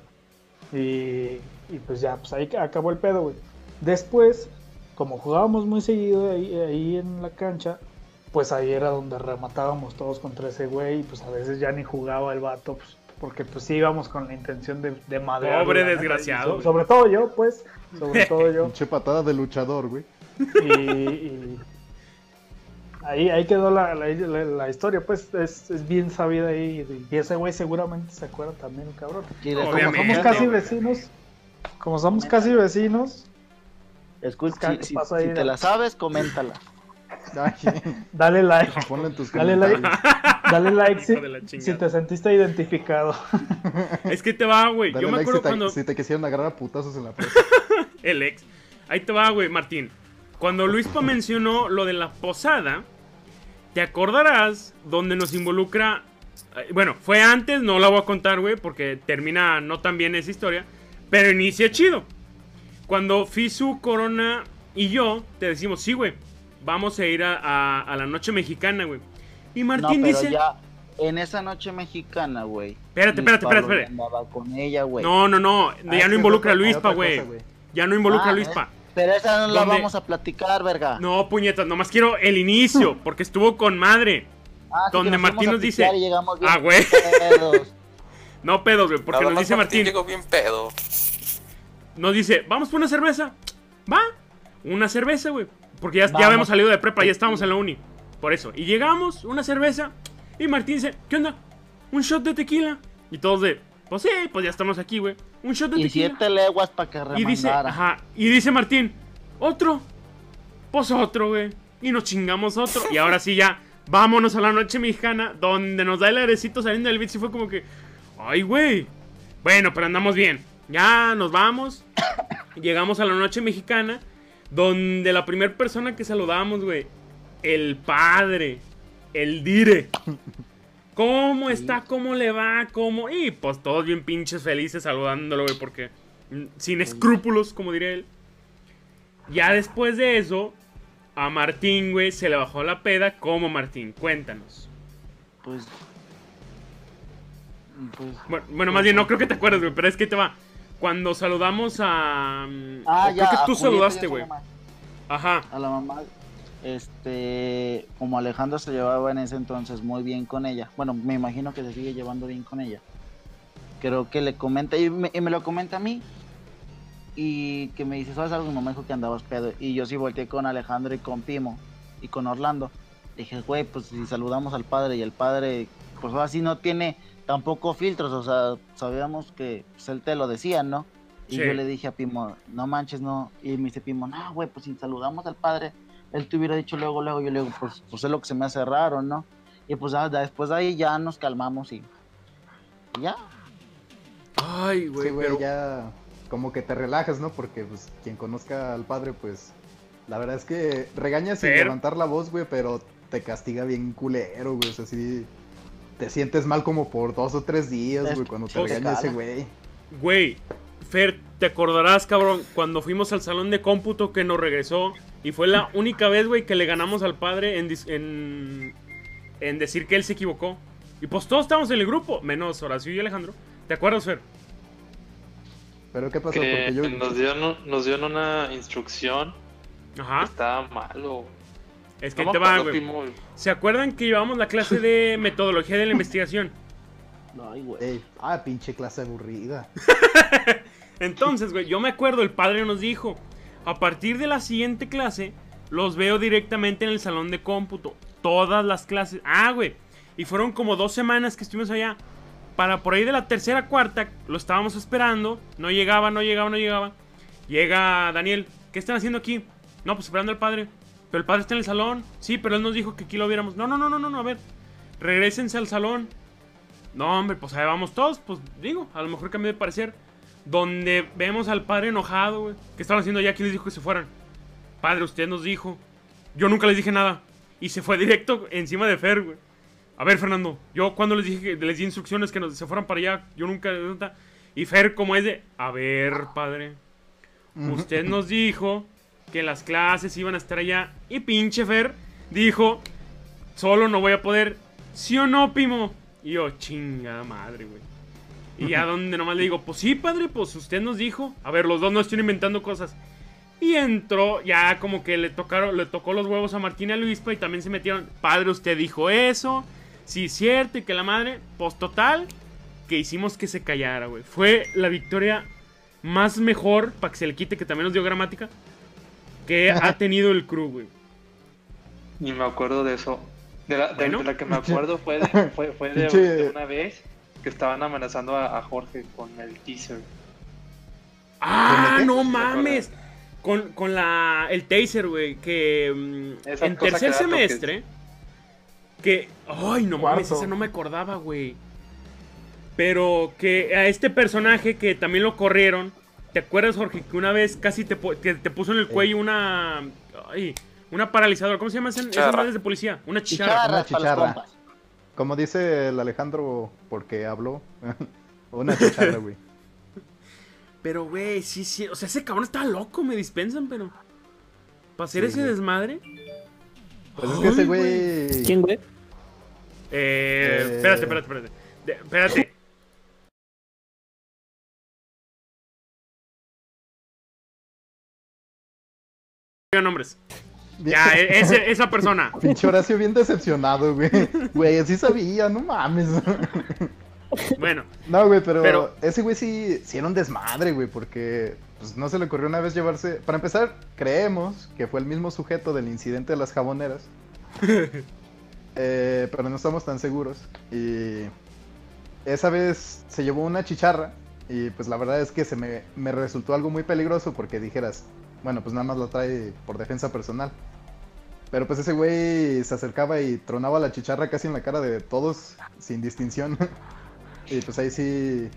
Y, y pues ya, pues ahí acabó el pedo, güey. Después, como jugábamos muy seguido ahí, ahí en la cancha, pues ahí era donde rematábamos todos contra ese güey y pues a veces ya ni jugaba el vato, pues, porque pues sí íbamos con la intención de, de madrearlo,
Pobre desgraciado,
so- sobre todo yo, pues, sobre todo yo.
Pinche patada de luchador, güey.
Y, y ahí, ahí quedó la, la- la- la historia, pues es, es bien sabida ahí. Y ese güey seguramente se acuerda también, cabrón. Como somos casi vecinos, como somos casi vecinos,
Escucha,
¿Qué
si, si-
pasó ahí,
si te la sabes, coméntala.
Dale like.
ponle en tus
Dale like. Dale like si, te sentiste identificado.
Es que te va, güey. Yo me
like
acuerdo
si te,
cuando...
si te quisieron agarrar a putazos en la puerta.
El ex. Ahí te va, güey, Martín. Cuando Luispa mencionó lo de la posada, te acordarás donde nos involucra. eh, Bueno, fue antes, no la voy a contar, güey, porque termina no tan bien esa historia. Pero inicia chido. Cuando Fisu, Corona y yo te decimos, sí, güey, vamos a ir a, a- a la noche mexicana, güey. Y
No,
Martín
pero
dice.
ya en esa noche mexicana, güey.
Espérate, espérate, espérate,
Pablo ya
espérate.
Andaba con ella, güey.
No, no, no.
Ah,
ya
es
no involucra a Luispa, güey. Ya no involucra
Ah,
a Luispa.
Pero esa no la vamos a platicar, verga.
No, puñetas, nomás quiero el inicio, porque estuvo con madre.
Ah,
donde
nos
Martín nos dice, "Ah, güey".
pedos.
No pedos, güey, porque nos dice Martín,
Llegó bien pedo.
nos dice, vamos por una cerveza. Va, una cerveza, güey. Porque ya, ya habíamos salido de prepa, ya estábamos en la uni. Por eso. Y llegamos, una cerveza. Y Martín dice, ¿qué onda? Un shot de tequila. Y todos de, pues sí, pues ya estamos aquí, güey. Un shot de
Y
tequila.
siete leguas para que
Y dice,
remangara.
ajá, y dice Martín, otro. Pues otro, güey. Y nos chingamos otro. Y ahora sí ya, vámonos a la noche mexicana, donde nos da el airecito saliendo del beat. Y fue como que, ay, güey. Bueno, pero andamos bien. Ya nos vamos. Llegamos a la noche mexicana, donde la primera persona que saludamos, güey, el padre, el dire. ¿Cómo está? ¿Cómo le va? ¿Cómo? Y pues todos bien pinches felices saludándolo, güey, porque mm, sin escrúpulos, como diría él. Ya después de eso, a Martín, güey, se le bajó la peda. ¿Cómo, Martín? Cuéntanos.
Pues. Pues.
Bueno, bueno, más bien, no creo que te acuerdes, güey, pero es que te va. Cuando saludamos a. mm,
Ah, ya.
creo que tú saludaste, güey. Ajá.
A la mamá. Este. Como Alejandro se llevaba en ese entonces muy bien con ella. Bueno, me imagino que se sigue llevando bien con ella. Creo que le comenta. Y me, y me lo comenta a mí. Y que me dice, ¿sabes algo? Mi mamá dijo que andabas pedo. Y yo sí volteé con Alejandro y con Pimo. Y con Orlando. Dije, güey, pues si saludamos al padre y el padre, pues ahora sí no tiene tampoco filtros, o sea, sabíamos que pues, él te lo decía, ¿no? Y
Sí.
yo le dije a Pimo, no manches, no. Y me dice Pimo, no, güey, pues si saludamos al padre, él te hubiera dicho luego, luego, yo le digo, pues, pues es lo que se me hace raro, ¿no? Y pues ah, después de ahí ya nos calmamos y, y ya.
Ay, güey,
Sí, güey,
pero.
ya como que te relajas, ¿no? Porque pues quien conozca al padre, pues la verdad es que regaña sin
Pero-
levantar la voz, güey, pero te castiga bien culero, güey. O sea, sí te sientes mal como por dos o tres días,
Es-
güey, cuando te regaña ese güey.
Güey, Fer, te acordarás, cabrón, cuando fuimos al salón de cómputo que nos regresó y fue la única vez, güey, que le ganamos al padre en, en, en decir que él se equivocó. Y pues todos estábamos en el grupo, menos Horacio y Alejandro. ¿Te acuerdas, Fer?
Pero ¿qué pasó?
Que
Porque yo...
nos, dieron, nos dieron una instrucción que
Ajá.
estaba malo.
Es que
No
te va, güey. ¿Se acuerdan que llevamos la clase de metodología de la investigación?
Ay, güey.
Ey, ah, pinche clase aburrida.
Entonces, güey, yo me acuerdo, el padre nos dijo, a partir de la siguiente clase, los veo directamente en el salón de cómputo. Todas las clases. Ah, güey. Y fueron como dos semanas que estuvimos allá. Para por ahí de la tercera, cuarta, lo estábamos esperando. No llegaba, no llegaba, no llegaba. Llega Daniel. ¿Qué están haciendo aquí? No, pues esperando al padre. Pero el padre está en el salón. Sí, pero él nos dijo que aquí lo viéramos. No, no, no, no, no, no, a ver. Regrésense al salón. No, hombre, pues ahí vamos todos. Pues digo, a lo mejor cambié de parecer. Donde vemos al padre enojado, güey. ¿Qué estaban haciendo allá? ¿Quién les dijo que se fueran? Padre, usted nos dijo. Yo nunca les dije nada. Y se fue directo encima de Fer, güey. A ver, Fernando, yo cuando les dije que les di instrucciones que nos, se fueran para allá, yo nunca. Y Fer, como es de. A ver, padre. Usted nos dijo que las clases iban a estar allá. Y pinche Fer dijo: Solo no voy a poder. ¿Sí o no, Pimo? Y yo, chingada madre, güey. Y ya donde nomás le digo, pues sí, padre, pues usted nos dijo. A ver, los dos no estén inventando cosas. Y entró, ya como que le tocaron, le tocó los huevos a Martín y a Luispa y también se metieron. Padre, usted dijo eso. Sí, cierto, y que la madre. Pues total, que hicimos que se callara, güey. Fue la victoria más mejor, para que se le quite, que también nos dio gramática, que ha tenido el crew, güey.
Ni me acuerdo de eso. De la, de-
Bueno.
de la que me acuerdo fue de, fue, fue de una vez que estaban amenazando a, a Jorge con el teaser.
¡Ah, no
¿Se
mames! Con, con la, el taser, güey, que mm,
Esa
en tercer
que da toques.
semestre, que... ¡Ay, no mames! Esa no me acordaba, güey. Pero que a este personaje que también lo corrieron, ¿te acuerdas, Jorge? Que una vez casi te, que te puso en el cuello una... Ay, una paralizadora. ¿Cómo se llama esa- esas
Chicharra.
madres de policía? Una chicharra.
Chicharras
una
para los
chicharra. Como dice el Alejandro, porque habló. Una chicharra, güey.
Pero, güey, sí, sí. O sea, ese cabrón está loco, me dispensan, pero... Para hacer
Sí,
ese
güey.
desmadre...
Pues es que ese güey.
¿Quién, güey?
Eh,
Eh.
espérate, espérate, espérate. De- espérate. Nombres. Ya, e- ese- esa persona.
Pinche Horacio bien decepcionado, güey. Güey, así sabía, no mames.
Bueno,
No, güey, pero,
Pero-
ese güey sí, sí era un desmadre, güey, porque pues, no se le ocurrió una vez llevarse... Para empezar, creemos que fue el mismo sujeto del incidente de las jaboneras. Eh, pero no estamos tan seguros. Y esa vez se llevó una chicharra y pues la verdad es que se me, me resultó algo muy peligroso porque dijeras, bueno, pues nada más lo trae por defensa personal. Pero pues ese güey se acercaba y tronaba la chicharra casi en la cara de todos, sin distinción. y pues ahí sí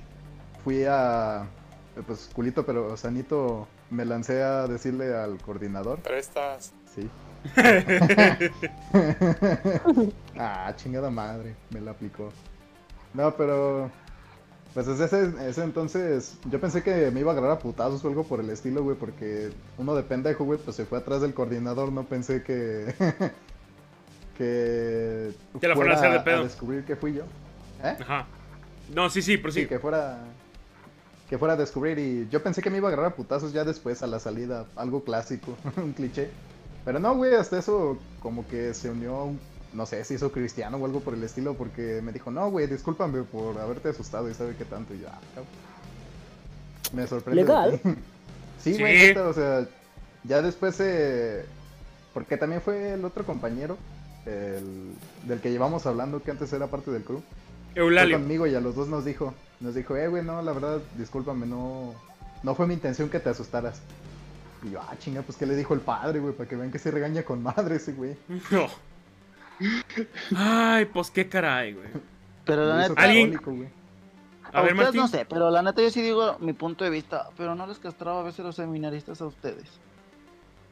fui a, pues culito pero sanito, me lancé a decirle al coordinador.
Pero estas.
Sí. ah, chingada madre, me la aplicó. No, pero Pues desde ese, ese entonces yo pensé que me iba a agarrar a putazos o algo por el estilo, güey, porque uno de pendejo, güey, pues se fue atrás del coordinador, no pensé que... que...
Te la fueron a hacer de
a
pedo.
descubrir que fui yo. ¿Eh?
Ajá. No, sí, sí, pero sí.
Sí, que fuera... Que fuera a descubrir y yo pensé que me iba a agarrar a putazos ya después a la salida, algo clásico, un cliché. Pero no, güey, hasta eso como que se unió, un- no sé, se hizo cristiano o algo por el estilo, porque me dijo, no, güey, discúlpame por haberte asustado y sabe qué tanto. Y yo, ah, cabrón. Me sorprende. de
Legal.
sí,
Sí.
güey, neta, o sea, ya después, eh, porque también fue el otro compañero, el, del que llevamos hablando, que antes era parte del crew.
Eulalio.
conmigo y a los dos nos dijo, nos dijo, eh, güey, no, la verdad, discúlpame, no, no fue mi intención que te asustaras. Y yo, ah, chinga, pues, ¿qué le dijo el padre, güey? Para que vean que se regaña con madre ese güey.
No. Ay, pues qué caray, güey.
Pero la neta,
¿Alguien? A
a
ver,
ustedes
Martín.
no sé, pero la neta yo sí digo mi punto de vista, pero no les castraba a veces los seminaristas a ustedes.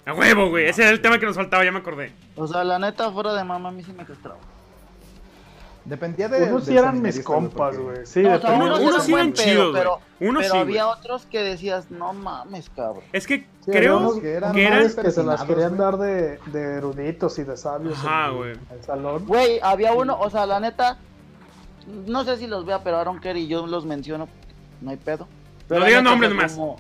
A huevo, güey. Ese era el tema que nos faltaba, ya me acordé.
O sea, la neta fuera de mamá a mí sí me castraba.
Dependía de.
Unos sí
del
eran mis compas, güey. Sí,
No, o sea,
unos-
eran
unos sí eran chidos, güey.
pero,
Unos
pero
sí,
había
güey.
otros que decías, no mames, cabrón.
Es que
Sí,
creo
que eran
que eran.
que se las querían dar de, de eruditos y de sabios
Ajá,
en
güey.
el, el salón.
Güey, había uno, o sea, la neta, no sé si los vea, pero Aaron Kerr y yo los menciono, no hay pedo. Pero
No digan nombres
como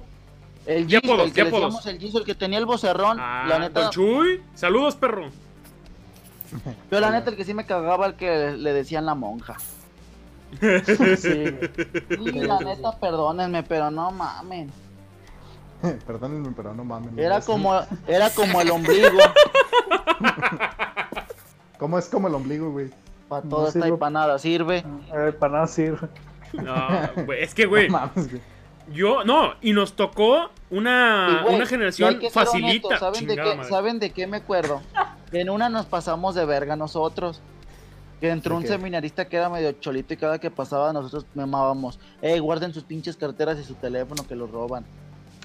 El
Ya
Giz,
apodos,
el que
ya
decíamos el Giz, el que tenía el vocerrón,
Ah,
la neta,
Don Chuy. Saludos, perro.
pero la neta el que sí me cagaba el que le decían la monja.
Sí,
Y la neta, perdónenme, pero no mamen.
Perdónenme, pero no mames. no
Era como, era como el ombligo
¿Cómo es como el ombligo, güey?
para
No
toda esta
sirve.
empanada, sirve.
Eh, para nada sirve.
No, güey, es que, güey,
No mames, güey.
yo, no, y nos tocó una,
Y, güey,
una
y
generación facilita.
¿saben, de qué,
madre.
¿Saben de qué me acuerdo? Que en una nos pasamos de verga nosotros. Que entró
¿De
un seminarista que era medio cholito y cada que pasaba nosotros memábamos. Eh, guarden sus pinches carteras y su teléfono que los roban.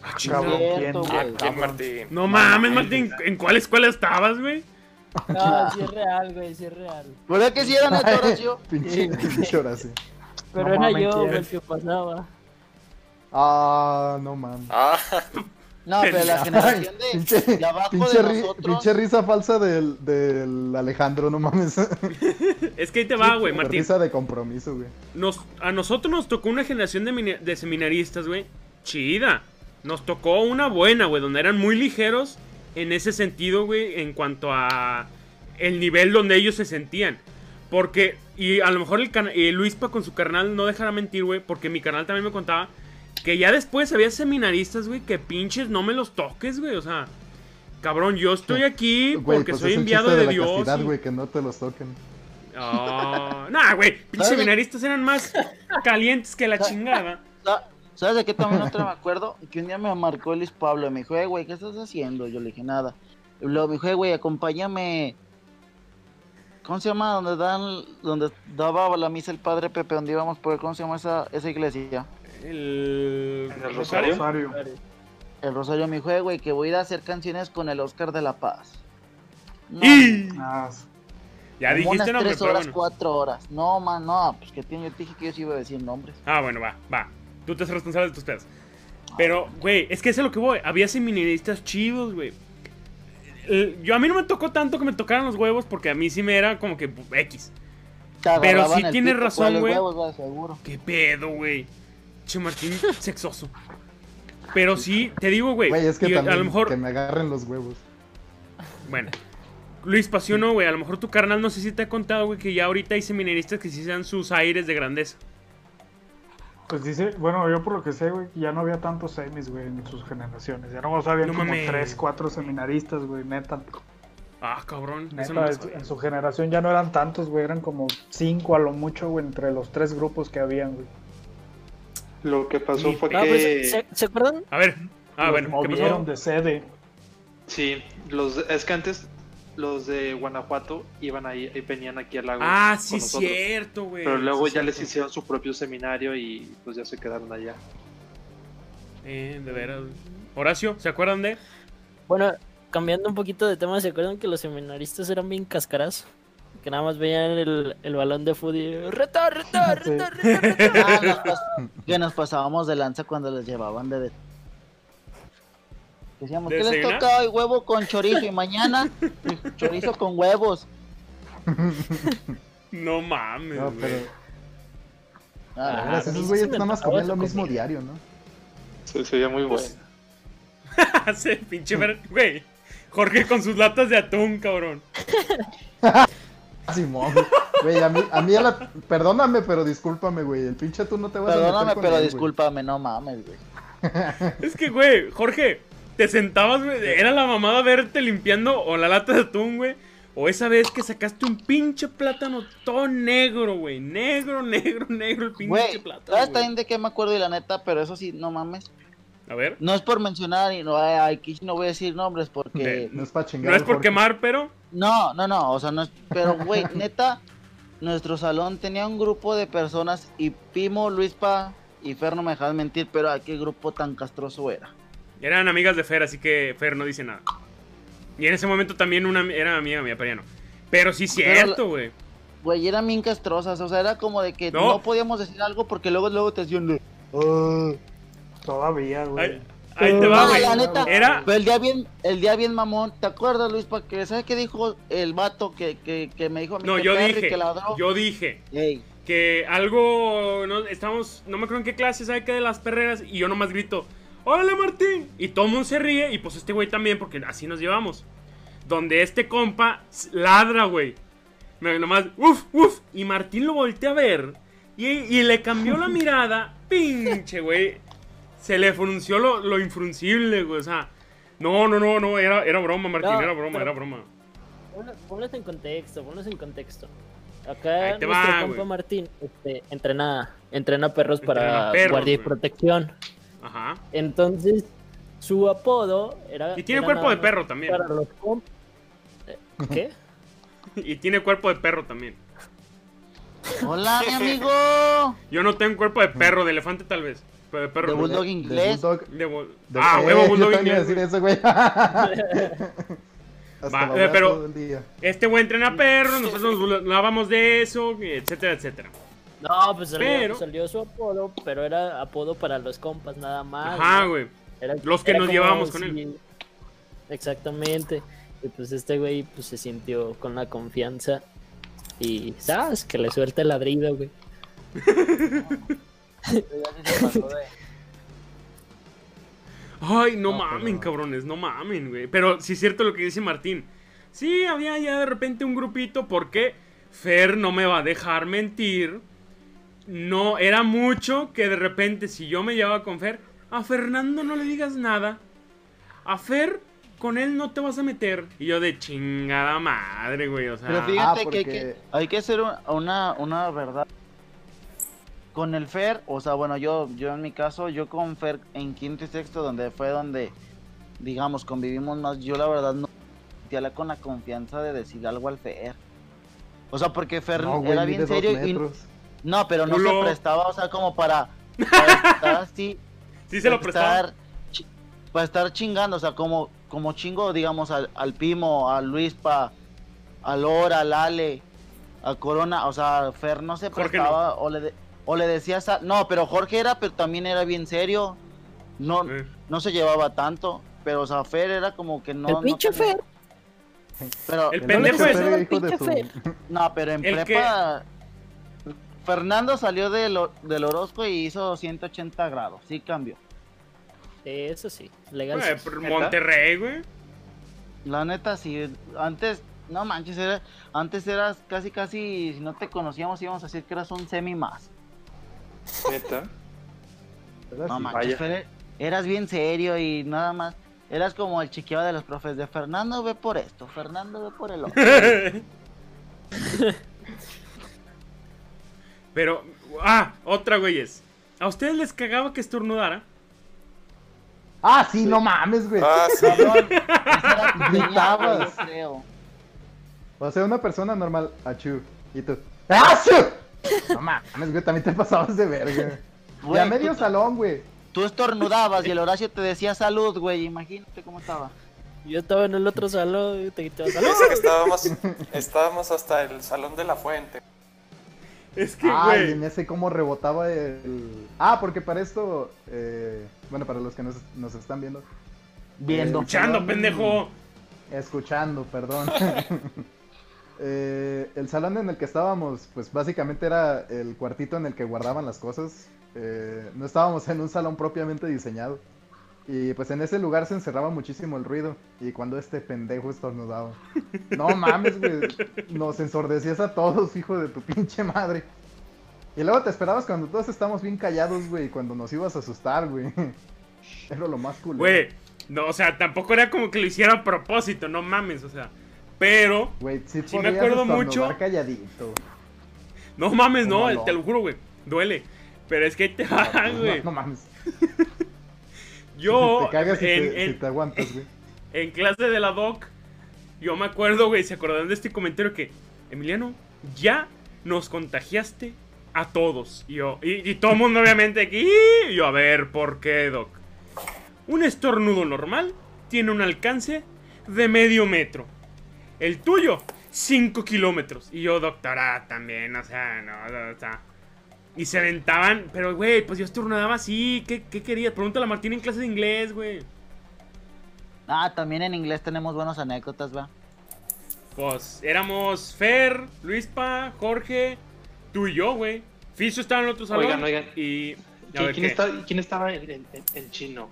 Ah.
Cabrón,
cierto,
¿quién?
Ah,
güey.
¿quién, Martín?
No mames, Martín, ¿en cuál escuela estabas, güey?
No, sí es real, güey, sí es real.
¿Verdad que sí era neta, Horacio?
Pinche, Horacio.
Pero
No
era
mames,
yo el que pasaba.
Ah, no mames.
Ah,
No, pero la generación de,
pinche,
de abajo
pinche
de nosotros.
pinche risa falsa del, del Alejandro, no mames.
Es que ahí te va, güey, Martín.
Risa de compromiso, güey.
Nos, a nosotros nos tocó una generación de, de seminaristas, güey. Chida. Nos tocó una buena, güey, donde eran muy ligeros en ese sentido, güey, en cuanto a el nivel donde ellos se sentían. Porque, y a lo mejor el, eh, Luispa con su carnal no dejará mentir, güey, porque mi canal también me contaba que ya después había seminaristas, güey, que pinches no me los toques, güey, o sea, cabrón, yo estoy aquí
Güey,
porque
pues
soy enviado
chiste
de,
la
Dios.
castidad,
y-
güey, que no te los toquen.
Ah, nah, güey, pinches seminaristas eran más calientes que la chingada.
Sa- ¿Sabes de qué también otra me acuerdo? Que un día me marcó Luis Pablo y me dijo, eh, güey, ¿qué estás haciendo? Yo le dije, nada. Y luego me dijo, eh, güey, acompáñame. ¿Cómo se llama? Donde dan, donde daba la misa el padre Pepe, donde íbamos por, ¿cómo se llama esa, esa iglesia?
El,
¿En el Rosario?
Rosario.
El Rosario dijo, eh, güey, que voy a ir a hacer canciones con el Oscar de la Paz. No,
Y
Ah,
ya
como
dijiste
unas
nombre,
tres
pero
horas,
bueno.
cuatro horas. No, man, no, pues que tiene, yo te dije que yo sí iba a decir nombres.
Ah, bueno, va, va. Tú te haces responsable de tus pedos. Pero, güey, es que eso es a lo que voy. Había seminaristas chidos, güey. Yo a mí no me tocó tanto que me tocaran los huevos porque a mí sí me era como que X.
Te
Pero sí tienes razón,
¿cuáles
güey. ¿Qué pedo, güey? Che Martín, sexoso. Pero sí, te digo, güey.
Güey, es que
y a
también
lo mejor,
que me agarren los huevos.
bueno. Luis Pasiono, güey, a lo mejor tu carnal no sé si te ha contado, güey, que ya ahorita hay seminaristas que sí se dan sus aires de grandeza.
Pues dice, bueno, yo por lo que sé, güey, ya no había tantos semis, güey, en sus generaciones. Ya no había
No
como
mames.
tres, cuatro seminaristas, güey, neta.
Ah, cabrón. Eso no
en su generación ya no eran tantos, güey, eran como cinco a lo mucho, güey, entre los tres grupos que habían, güey.
Lo que pasó fue
No, pues,
que...
¿se, ¿se acuerdan?
A ver. Ah,
Los
bueno, ¿qué
movieron
pasó?
de sede.
Sí, los, es que antes los de Guanajuato iban ahí, y venían aquí al lago.
Ah, sí,
nosotros.
cierto, güey.
Pero luego
Sí,
ya les hicieron su propio seminario y pues ya se quedaron allá.
Eh, de veras. Horacio, ¿se acuerdan de?
Bueno, cambiando un poquito de tema, ¿se acuerdan que los seminaristas eran bien cascaras? Que nada más veían el, el balón de fútbol y reto, reto,
Sí.
reto, reto, reto.
Ah, nos pas- que nos pasábamos de lanza cuando les llevaban de... de- Decíamos,
¿De
¿qué les toca hoy? Huevo con chorizo y mañana chorizo con huevos.
No mames,
No, pero
Ah,
la verdad,
a mí
esos
sí
güeyes nada más comían lo mismo
comida.
diario, ¿no?
Se, se veía muy bueno.
Hace pinche ver... Güey, Jorge con sus latas de atún, cabrón.
Simón, güey, a mí, a mí a la... Perdóname, pero discúlpame, güey, el pinche tú no te vas a
Perdóname,
meter con
pero
él, güey.
discúlpame, no mames, güey.
Es que, güey, Jorge, te sentabas, güey. Era la mamada verte limpiando o la lata de atún, güey. O esa vez que sacaste un pinche plátano todo negro, güey. Negro, negro, negro el pinche
Güey,
plátano.
¿sabes también de qué me acuerdo? Y la neta, pero eso sí, no mames.
A ver.
No es por mencionar y no, ay, aquí sí no voy a decir nombres porque...
De-
No es para chingar.
No es por
Jorge.
quemar, pero.
No, no, no, o sea, no es... Pero, güey, neta, nuestro salón tenía un grupo de personas y Pimo, Luispa y Fer no me dejan mentir, pero ay, qué grupo tan castroso era.
Eran amigas de Fer, así que Fer no dice nada. Y en ese momento también una era amiga mía, pero ya no. Pero sí, cierto, güey.
Güey, eran bien castrosas, o sea, era como de que
No.
no, podíamos decir algo porque luego, luego te hacían de... "Ah".
Todavía, güey.
Ahí, ahí te va,
No,
güey.
la neta.
Era.
Pero el día bien, el día bien mamón, ¿te acuerdas, Luis? que ¿Sabes qué dijo el vato que, que, que me dijo a mí
No,
que
yo dije.
que ladró?
Yo dije.
Ey,
que algo, no, estamos, no me acuerdo en qué clase, ¿sabe qué? De las perreras, y yo nomás grito, ¡Órale, Martín! Y todo el mundo se ríe, y pues este güey también, porque así nos llevamos. Donde este compa ladra, güey. Nomás, ¡uf, uf! Y Martín lo voltea a ver, y, y le cambió la mirada, pinche, güey. Se le frunció lo, lo infruncible, güey, o sea... No, no, no, no, era, era broma, Martín,
No,
era broma,
pero-
era broma.
Ponlo- Ponlos en contexto, ponlos en contexto. Acá nuestro
va,
compa. Martín este, entrena, entrena perros para
perros,
guardia y
güey.
protección.
Ajá.
Entonces, su apodo era.
Y tiene
era
cuerpo de perro también.
Para los comp- Eh, ¿Qué?
Y tiene cuerpo de perro también.
Hola, mi amigo.
Yo no tengo cuerpo de perro, de elefante tal vez. Pero de perro
bulldog
De
inglés.
Bulldog-
De bu-
de-
ah, huevo, bulldog inglés,
decir eso, güey. Hasta
Va,
lo
eh, pero-. Este güey entrena perros, nosotros nos hablábamos de eso, etcétera, etcétera.
No, pues salió,
Pero-
salió su apodo, pero era apodo para los compas nada más.
Ajá, güey.
Era-
Los que nos llevábamos con
si- Exactamente. Y pues este güey pues se sintió con la confianza. Y, ¿sabes? Que le suelta el ladrido, güey.
Ay, no,
No,
mamen,
pero-
cabrones, no mamen, güey. Pero sí es cierto lo que dice Martín. Sí, había ya de repente un grupito porque Fer no me va a dejar mentir. No, era mucho que de repente si yo me llevaba con Fer, a Fernando no le digas nada. A Fer, con él no te vas a meter. Y yo de chingada madre, güey, o sea...
Pero fíjate
Ah,
que, hay que hay que hacer un- una, una verdad. Con el Fer, o sea, bueno, yo, yo en mi caso, yo con Fer en quinto y sexto, donde fue donde, digamos, convivimos más, yo la verdad no sentía la- con la confianza de decir algo al Fer. O sea, porque Fer
No, güey,
era bien serio y no, pero no se prestaba, o sea, como para, para estar así,
sí se lo
para
prestaba.
para estar chingando, o sea, como, como chingo, digamos, al, al Pimo, a Luispa, a Lora, al Ale, a Corona, o sea, Fer no se prestaba, o le, de- o le decías, a- no, pero Jorge era, pero también era bien serio, no, no se llevaba tanto, pero, o sea, Fer era como que no...
el
no
pinche
tenía-
Fer.
Pero,
El pendejo es-
el
hijo de
pinche
su-
Fer.
no, pero en
El
prepa... Fernando salió del, del Orozco y hizo 180 grados, sí cambió.
Eso sí, legal. Sí.
por Monterrey, güey.
La neta, sí. Antes, no manches, era, antes eras casi, casi, si no te conocíamos, íbamos a decir que eras un semi más.
Neta.
¿Verdad?
No
Sí.
manches. Fer, eras bien serio y nada más. Eras como el chiqueo de los profes de Fernando ve por esto, Fernando ve por el otro.
Pero, ah, otra, güeyes. ¿A ustedes les cagaba que estornudara?
Ah, sí, no mames, güey.
Ah, sí.
Gritabas.
creo.
O sea, una persona normal, achú. Y tú, ¡achú! No mames, güey, también te pasabas de verga. Y
Güey,
a medio
tú-
salón, güey.
Tú estornudabas y el Horacio te decía salud, güey, imagínate cómo estaba.
Yo estaba en el otro salón y te gritaba, ¡Salud!
Dice que estábamos, estábamos hasta el salón de la fuente.
Es que,
Ah, y
güey.
en ese cómo rebotaba el... Ah, porque para esto, eh, bueno, para los que nos, nos están viendo,
Viendo.
Escuchando, pendejo.
Escuchando, perdón. Eh, el salón en el que estábamos, pues básicamente era el cuartito en el que guardaban las cosas. Eh, no estábamos en un salón propiamente diseñado. Y pues en ese lugar se encerraba muchísimo el ruido. Y cuando este pendejo estornudaba. No mames, güey. Nos ensordecías a todos, hijo de tu pinche madre. Y luego te esperabas cuando todos estábamos bien callados, güey. Cuando nos ibas a asustar, güey. Era lo más cool.
Güey, no, o sea, tampoco era como que lo hiciera a propósito, no mames, o sea. Pero,
Güey, sí,
Sí me acuerdo mucho.
calladito.
no mames, no, te lo juro, güey. Duele. Pero es que ahí te va,
No,
güey.
no, no mames.
Yo,
te cagas si,
en,
te,
en-
si te aguantas, güey.
en clase de la doc, yo me acuerdo, güey, se acordaron de este comentario que, Emiliano, ya nos contagiaste a todos. Y yo, y, y todo el mundo, obviamente, aquí. y yo, a ver, ¿por qué, doc? Un estornudo normal tiene un alcance de medio metro. El tuyo, 5 kilómetros. Y yo, doctora, también, o sea, no, no, o sea. Y se aventaban, pero güey, pues yo estornudaba así. ¿Qué, qué querías? Pregúntale a Martín en clase de inglés, güey.
Ah, también en inglés tenemos buenas anécdotas, va.
Pues éramos Fer, Luispa, Jorge, tú y yo, güey. Fiso estaba en el otro salón.
Oigan, oigan.
Y.
¿Quién,
ver,
quién está- quién estaba en, en- en- en chino?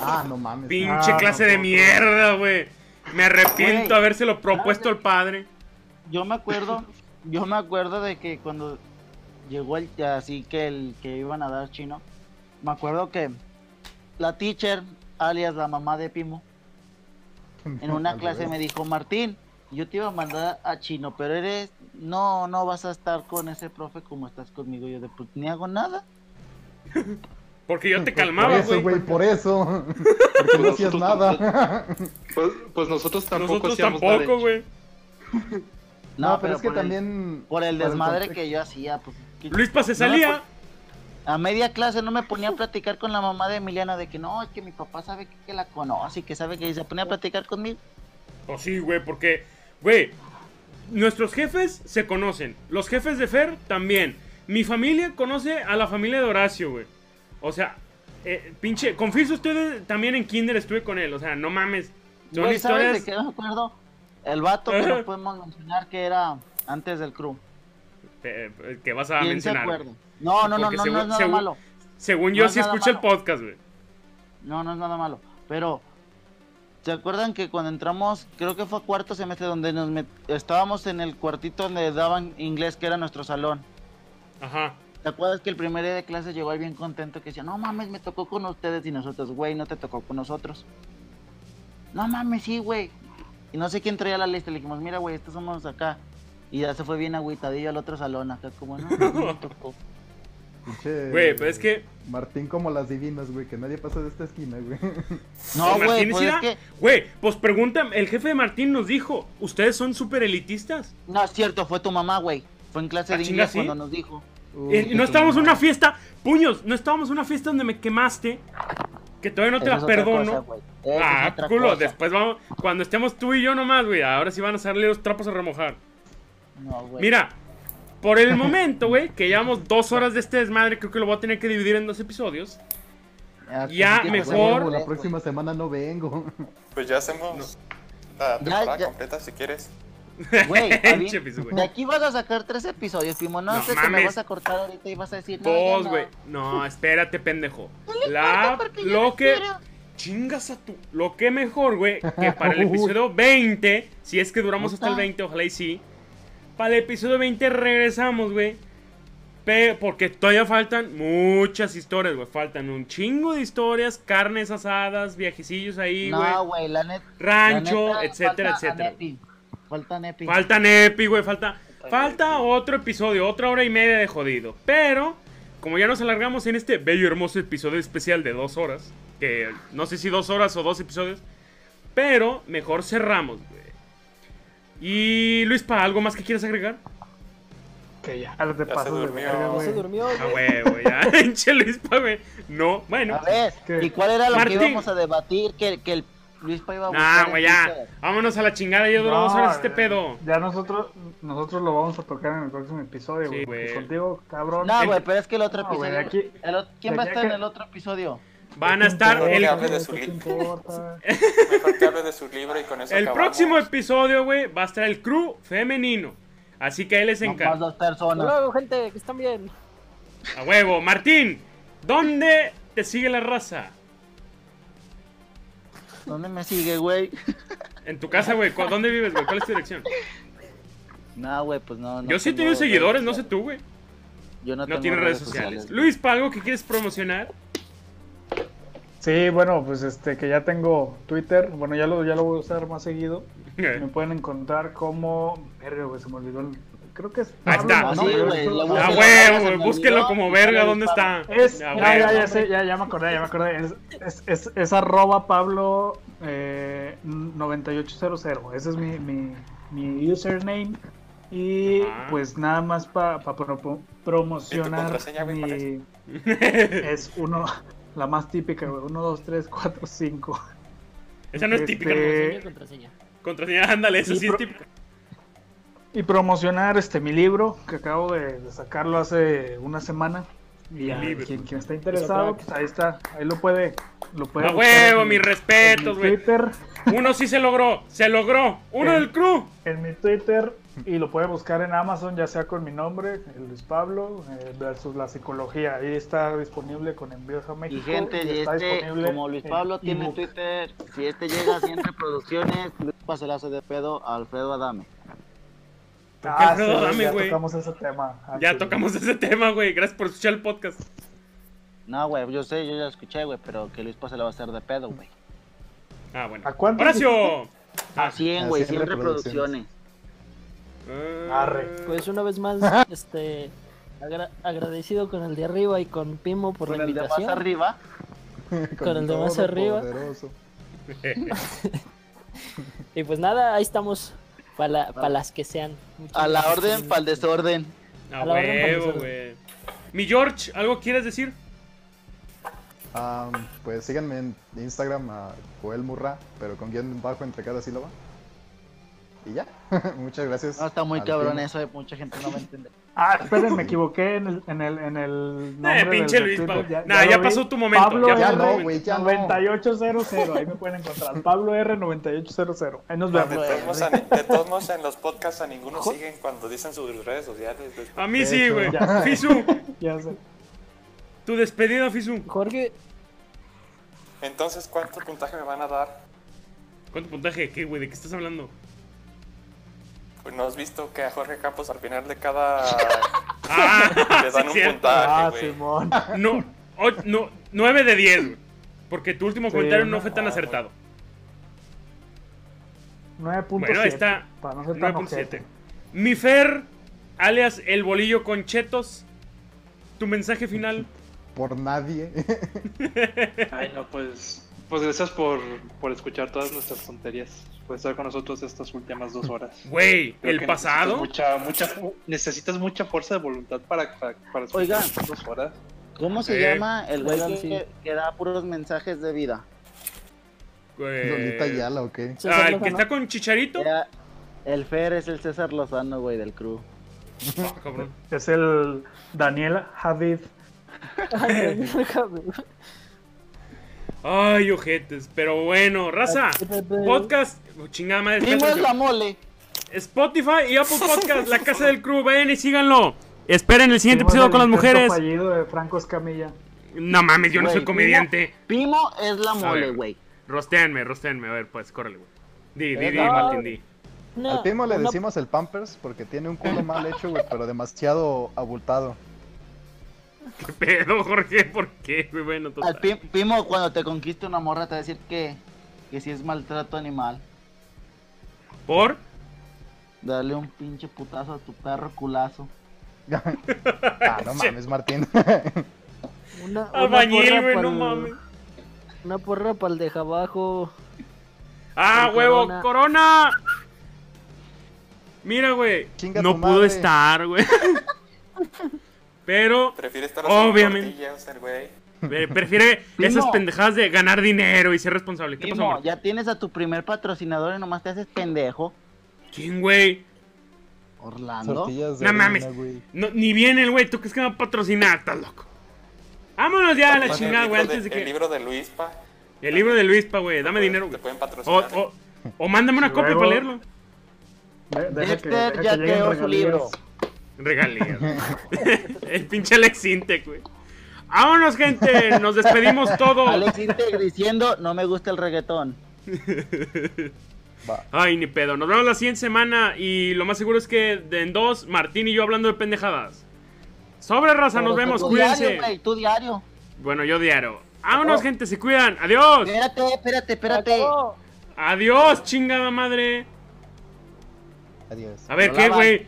Ah, no mames.
Pinche
Ah,
clase de
no, no, no.
mierda, güey. Me arrepiento
Güey.
habérselo propuesto al padre.
Yo me acuerdo, yo me acuerdo de que cuando llegó el así que el que iban a dar chino, me acuerdo que la teacher, alias la mamá de Pimo, en una clase me dijo, Martín, yo te iba a mandar a chino, pero eres, no, no vas a estar con ese profe como estás conmigo. Yo de pues ni hago nada.
Porque yo te
Por
calmaba,
eso,
güey.
por eso. Porque no hacías nada.
Pues, pues nosotros tampoco
Nosotros
hacíamos
tampoco,
nada.
güey.
No, pero es que
el-
también.
por el desmadre que yo hacía, pues. que-
Luispa se
no
salía.
A media clase no me ponía a platicar con la mamá de Emiliano de que no, es que mi papá sabe que, que la conoce y que sabe que se ponía a platicar conmigo.
Pues sí, güey, porque, güey, nuestros jefes se conocen. Los jefes de Fer también. Mi familia conoce a la familia de Horacio, güey. O sea, eh, pinche, confieso ustedes, también en Kinder estuve con él. O sea, no mames. Son
Güey, ¿sabes
historias.
de qué me acuerdo? El vato no podemos mencionar que era antes del crew.
eh, que vas a
¿Quién se
mencionar.
acuerda? No, no, no,
Porque
no, no es nada
según-
malo.
Según
No
yo,
es
sí
nada
el
malo.
podcast, güey.
No, no es nada malo. Pero, ¿se acuerdan que cuando entramos, creo que fue a cuarto semestre, donde nos met- estábamos en el cuartito donde daban inglés, que era nuestro salón?
Ajá.
¿Te acuerdas que el primer día de clase llegó él bien contento que decía, no mames, me tocó con ustedes y nosotros, güey, no te tocó con nosotros? No mames, sí, güey. Y no sé quién traía la lista, le dijimos, mira, güey, estos somos acá. Y ya se fue bien agüitadillo al otro salón, acá como, no, no me tocó.
Güey, pero es que.
Martín como las divinas, güey, que nadie pasa de esta esquina, güey.
No,
Martín
güey, pues es que,
Güey, pues pregunta, el jefe de Martín nos dijo, ¿ustedes son súper elitistas?
no, es cierto, fue tu mamá, güey. Fue en clase
Ah,
de inglés
¿sí?
cuando nos dijo.
Eh, no estábamos en una fiesta, puños, no estábamos en una fiesta donde me quemaste, que todavía no te la perdono.
cosa,
ah, culo,
cosa.
después vamos, cuando estemos tú y yo nomás, güey, ahora sí van a salir los trapos a remojar.
No, güey.
Mira, por el momento, güey, que llevamos dos horas de este desmadre, creo que lo voy a tener que dividir en dos episodios. Ya
pues,
mejor-
la
güey.
próxima semana no vengo.
Pues ya hacemos la temporada
ya.
completa si quieres.
Güey, de aquí vas a sacar tres episodios, Pimo. No,
No
sé que me vas a cortar ahorita y vas a decir.
Dos, güey. No, espérate, pendejo. La,
porque yo
lo que... Chingas a tu... Lo que mejor, güey, que para el episodio 20, si es que duramos hasta el
Puta.
20, ojalá y sí. Para el episodio 20 regresamos, güey. Porque todavía faltan muchas historias, güey. Faltan un chingo de historias, carnes asadas, viajecillos ahí, güey.
No, güey, la net.
rancho,
la neta,
etcétera,
falta
etcétera.
Falta Nepi.
Falta Nepi, güey, falta, falta otro episodio, otra hora y media de jodido. Pero, como ya nos alargamos en este bello, hermoso episodio especial de dos horas, que no sé si dos horas o dos episodios, pero mejor cerramos, güey. Y Luis, ¿para algo más que quieras agregar?
Que ya,
se
pasas de
durmió.
verga,
No se durmió,
Ah,
güey.
güey, ya, pinche Luis, pa, güey. No, bueno.
A ver,
¿Qué?
¿y cuál era lo
Martín.
que íbamos a debatir? Que, que el, Luispa iba a
Nah, güey, ya. Vámonos a la chingada, ya duró dos
No,
horas este
ya-
pedo.
Ya nosotros, nosotros lo vamos a tocar en el próximo episodio,
Sí,
güey.
güey.
contigo, cabrón.
No, güey, pero es que el otro
No,
episodio.
aquí-
el ot- ¿Quién va a estar en el otro episodio?
Van a estar
¿Qué
el,
que hable de
¿Qué
su
te
li-
importa?
Mejor que hable de su libro y con eso
el
acabamos.
próximo episodio, güey, va a estar el crew femenino. Así que él les
No, más
encarga.
dos
Hasta
personas.
luego, gente, que están bien.
A huevo. Martín, ¿dónde te sigue la raza?
¿Dónde me sigue, güey?
En tu casa, güey. ¿Cu- ¿Dónde vives, güey? ¿Cuál es tu dirección?
No, güey, pues no. no
Yo sí he
tengo
tenido seguidores, no sé tú, güey.
Yo no,
No
tengo
tiene redes sociales. Luis, ¿para algo que quieres promocionar?
Sí, bueno, pues este, que ya tengo Twitter. Bueno, ya lo, ya lo voy a usar más seguido. Me pueden encontrar como. Verga, güey, se me olvidó el. Creo que es.
Ahí está.
¿no?
Ah, sí, güey,
Ah,
Búsquelo,
güey. como verga, ¿dónde está?
Es,
Ah,
ya, ya,
huevo.
ya sé, ya, ya me acordé, ya me acordé. Es, es, es, es arroba Pablo eh, 9800. Ese es mi, mi, mi username. Y
Ajá.
pues nada más para promocionar. mi- es uno, la más típica, güey. 1, 2, 3, 4, 5.
Esa no es
Este,
típica. ¿no?
Contraseña, contraseña.
Contraseña, ándale, esa sí es típica.
Y promocionar este mi libro, que acabo de, de sacarlo hace una semana. Y a
Libro.
quien, quien está interesado, pues ahí está, ahí lo puede, lo puede
A huevo,
mi-
mis respetos,
en mi
güey.
Twitter,
Uno sí se logró, se logró. Uno del crew.
en mi Twitter y lo puede buscar en Amazon, ya sea con mi nombre, el Luis Pablo, eh, versus la psicología. Ahí está disponible con envíos a
Y
México.
gente, si
está
este,
disponible
como Luis Pablo tiene
ebook.
Twitter, si este llega a 100 reproducciones, Luis se de pedo a Alfredo Adame.
¿Por qué
Ah,
Alfredo
sí,
Adame,
ya tocamos ese tema.
Ya
antes.
tocamos ese tema, güey. Gracias por escuchar el podcast.
No, güey, yo sé, yo ya escuché, güey, pero que Luis se le va a hacer de pedo, güey.
Ah, bueno.
¿A cuántos
Horacio.
A 100, güey,
a 100
100 reproducciones.
Ah,
Arre.
Pues una vez más, este. agra- agradecido con el de arriba y con Pimo por
Con
la
el de más
invitación.
arriba.
Con el de más arriba. Y pues nada, ahí estamos. Para las que sean.
A la orden, para el desorden.
A
la para
huevo, güey. Mi George, ¿algo quieres decir?
Am, pues síganme en Instagram a Joel Murra, pero con guion bajo entre cada sílaba. Y ya. Muchas gracias.
No, está muy cabrón
team.
eso, eh, mucha gente no va a entender.
Ah, esperen, me equivoqué en el, en el, en el nombre
Eh, pinche
del
Luis,
Twitter,
pa- Nah, ya pasó tu momento,
Pablo
ya
Ya
R
no, güey, ya no.
9800, ahí me pueden encontrar. Pablo R 9800. Ahí nos
De
vemos.
todos, a de todos modos, en los podcasts a ninguno siguen cuando dicen sus redes sociales.
A mí sí, güey.
ya.
Fisu,
Ya sé.
tu despedida, Fisu.
Jorge,
Entonces, ¿cuánto puntaje me van a dar?
¿Cuánto puntaje? ¿Qué, güey? ¿De qué estás hablando?
Pues no has visto que a Jorge Campos al final de cada
Ah,
le
sí,
dan un
cierto.
puntaje,
Ah,
güey.
Simón.
No, o- no, 9 de 10, güey. Porque tu último
Sí,
comentario no
no,
fue tan
ah,
acertado.
9.7.
Bueno, ahí está.
No ser tan
9.7.
ojete.
Mi Fer, alias El Bolillo con Chetos. Tu mensaje final.
Por nadie.
Ay, no, pues, pues gracias por, por escuchar todas nuestras tonterías, por estar con nosotros estas últimas dos horas.
Güey,
Creo
el pasado.
Necesitas mucha, mucha, necesitas mucha fuerza de voluntad para, para, para escuchar
Oigan.
estas dos horas.
¿Cómo se
Eh,
llama el güey que,
sí.
que da puros mensajes de vida?
güey.
Lolita Yala, ¿o qué?
Ah, el que está con Chicharito.
Era- el Fer es el César Lozano, güey, del crew.
Cabrón.
Es el Daniel Hadid.
Ay, ojetes. Pero bueno, raza. Podcast. oh, chingada madre.
Primo
espérate,
es la mole.
Spotify y Apple Podcast, la casa del crew. Vayan y síganlo. Esperen el siguiente episodio con las mujeres.
fallido de Franco Escamilla.
No mames, yo no soy comediante.
Primo, Primo es la mole, güey.
Rosteanme, rosteanme. A ver, pues, córrele, güey. Di, di, di,
No.
Martín, di.
Al Pimo le decimos el Pampers porque tiene un culo mal hecho, güey, pero demasiado abultado.
¿Qué pedo, Jorge? ¿Por qué? Bueno,
Al
total.
Pi- Primo, cuando te conquiste una morra, te va a decir que, que si es maltrato animal.
¿Por?
Dale un pinche putazo a tu perro culazo.
ah, no mames, Martín.
Una, una
Albañil,
porra
güey, no mames.
Una porra para el de abajo.
¡Ah,
El
huevo!
Corona.
¡Corona! Mira, güey. No pudo estar, güey. Pero,
Prefiere estar haciendo
Obviamente.
tortillas, el güey.
Pre- Prefiere esas pendejadas de ganar dinero y ser responsable. ¿Qué pasó, amor?
ya tienes a tu primer patrocinador y nomás te haces pendejo.
¿Quién, güey?
Orlando.
No mames. No, ni viene el güey, ¿tú crees que me va a patrocinar? Estás loco. Vámonos ya a la
el
chingada, güey, antes de
El
que...
libro de Luispa.
El libro de Luispa, güey, dame
Te
dinero, güey.
Te pueden
O,
patrocinar.
o, o mándame una copia para leerlo.
De- deja que-
Dexter ya creó su libro.
Regalías. el pinche Alex Intec, güey. Vámonos, gente. Nos despedimos todos.
Alex Integ diciendo, no me gusta el reggaetón.
Va.
Ay, ni pedo. Nos vemos la siguiente semana. Y lo más seguro es que en dos, Martín y yo hablando de pendejadas. Sobre raza, nos vemos.
tu
Cuídense.
Diario, güey, tu diario.
Bueno, yo diario. Vámonos, gente. Se cuidan. Adiós.
Espérate, espérate, espérate.
Adiós, chingada madre.
Adiós.
A ver, ¿qué, güey?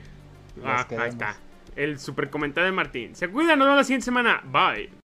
Ah, ahí está. El super comentario de Martín. Se cuidan. Nos vemos la siguiente semana. Bye.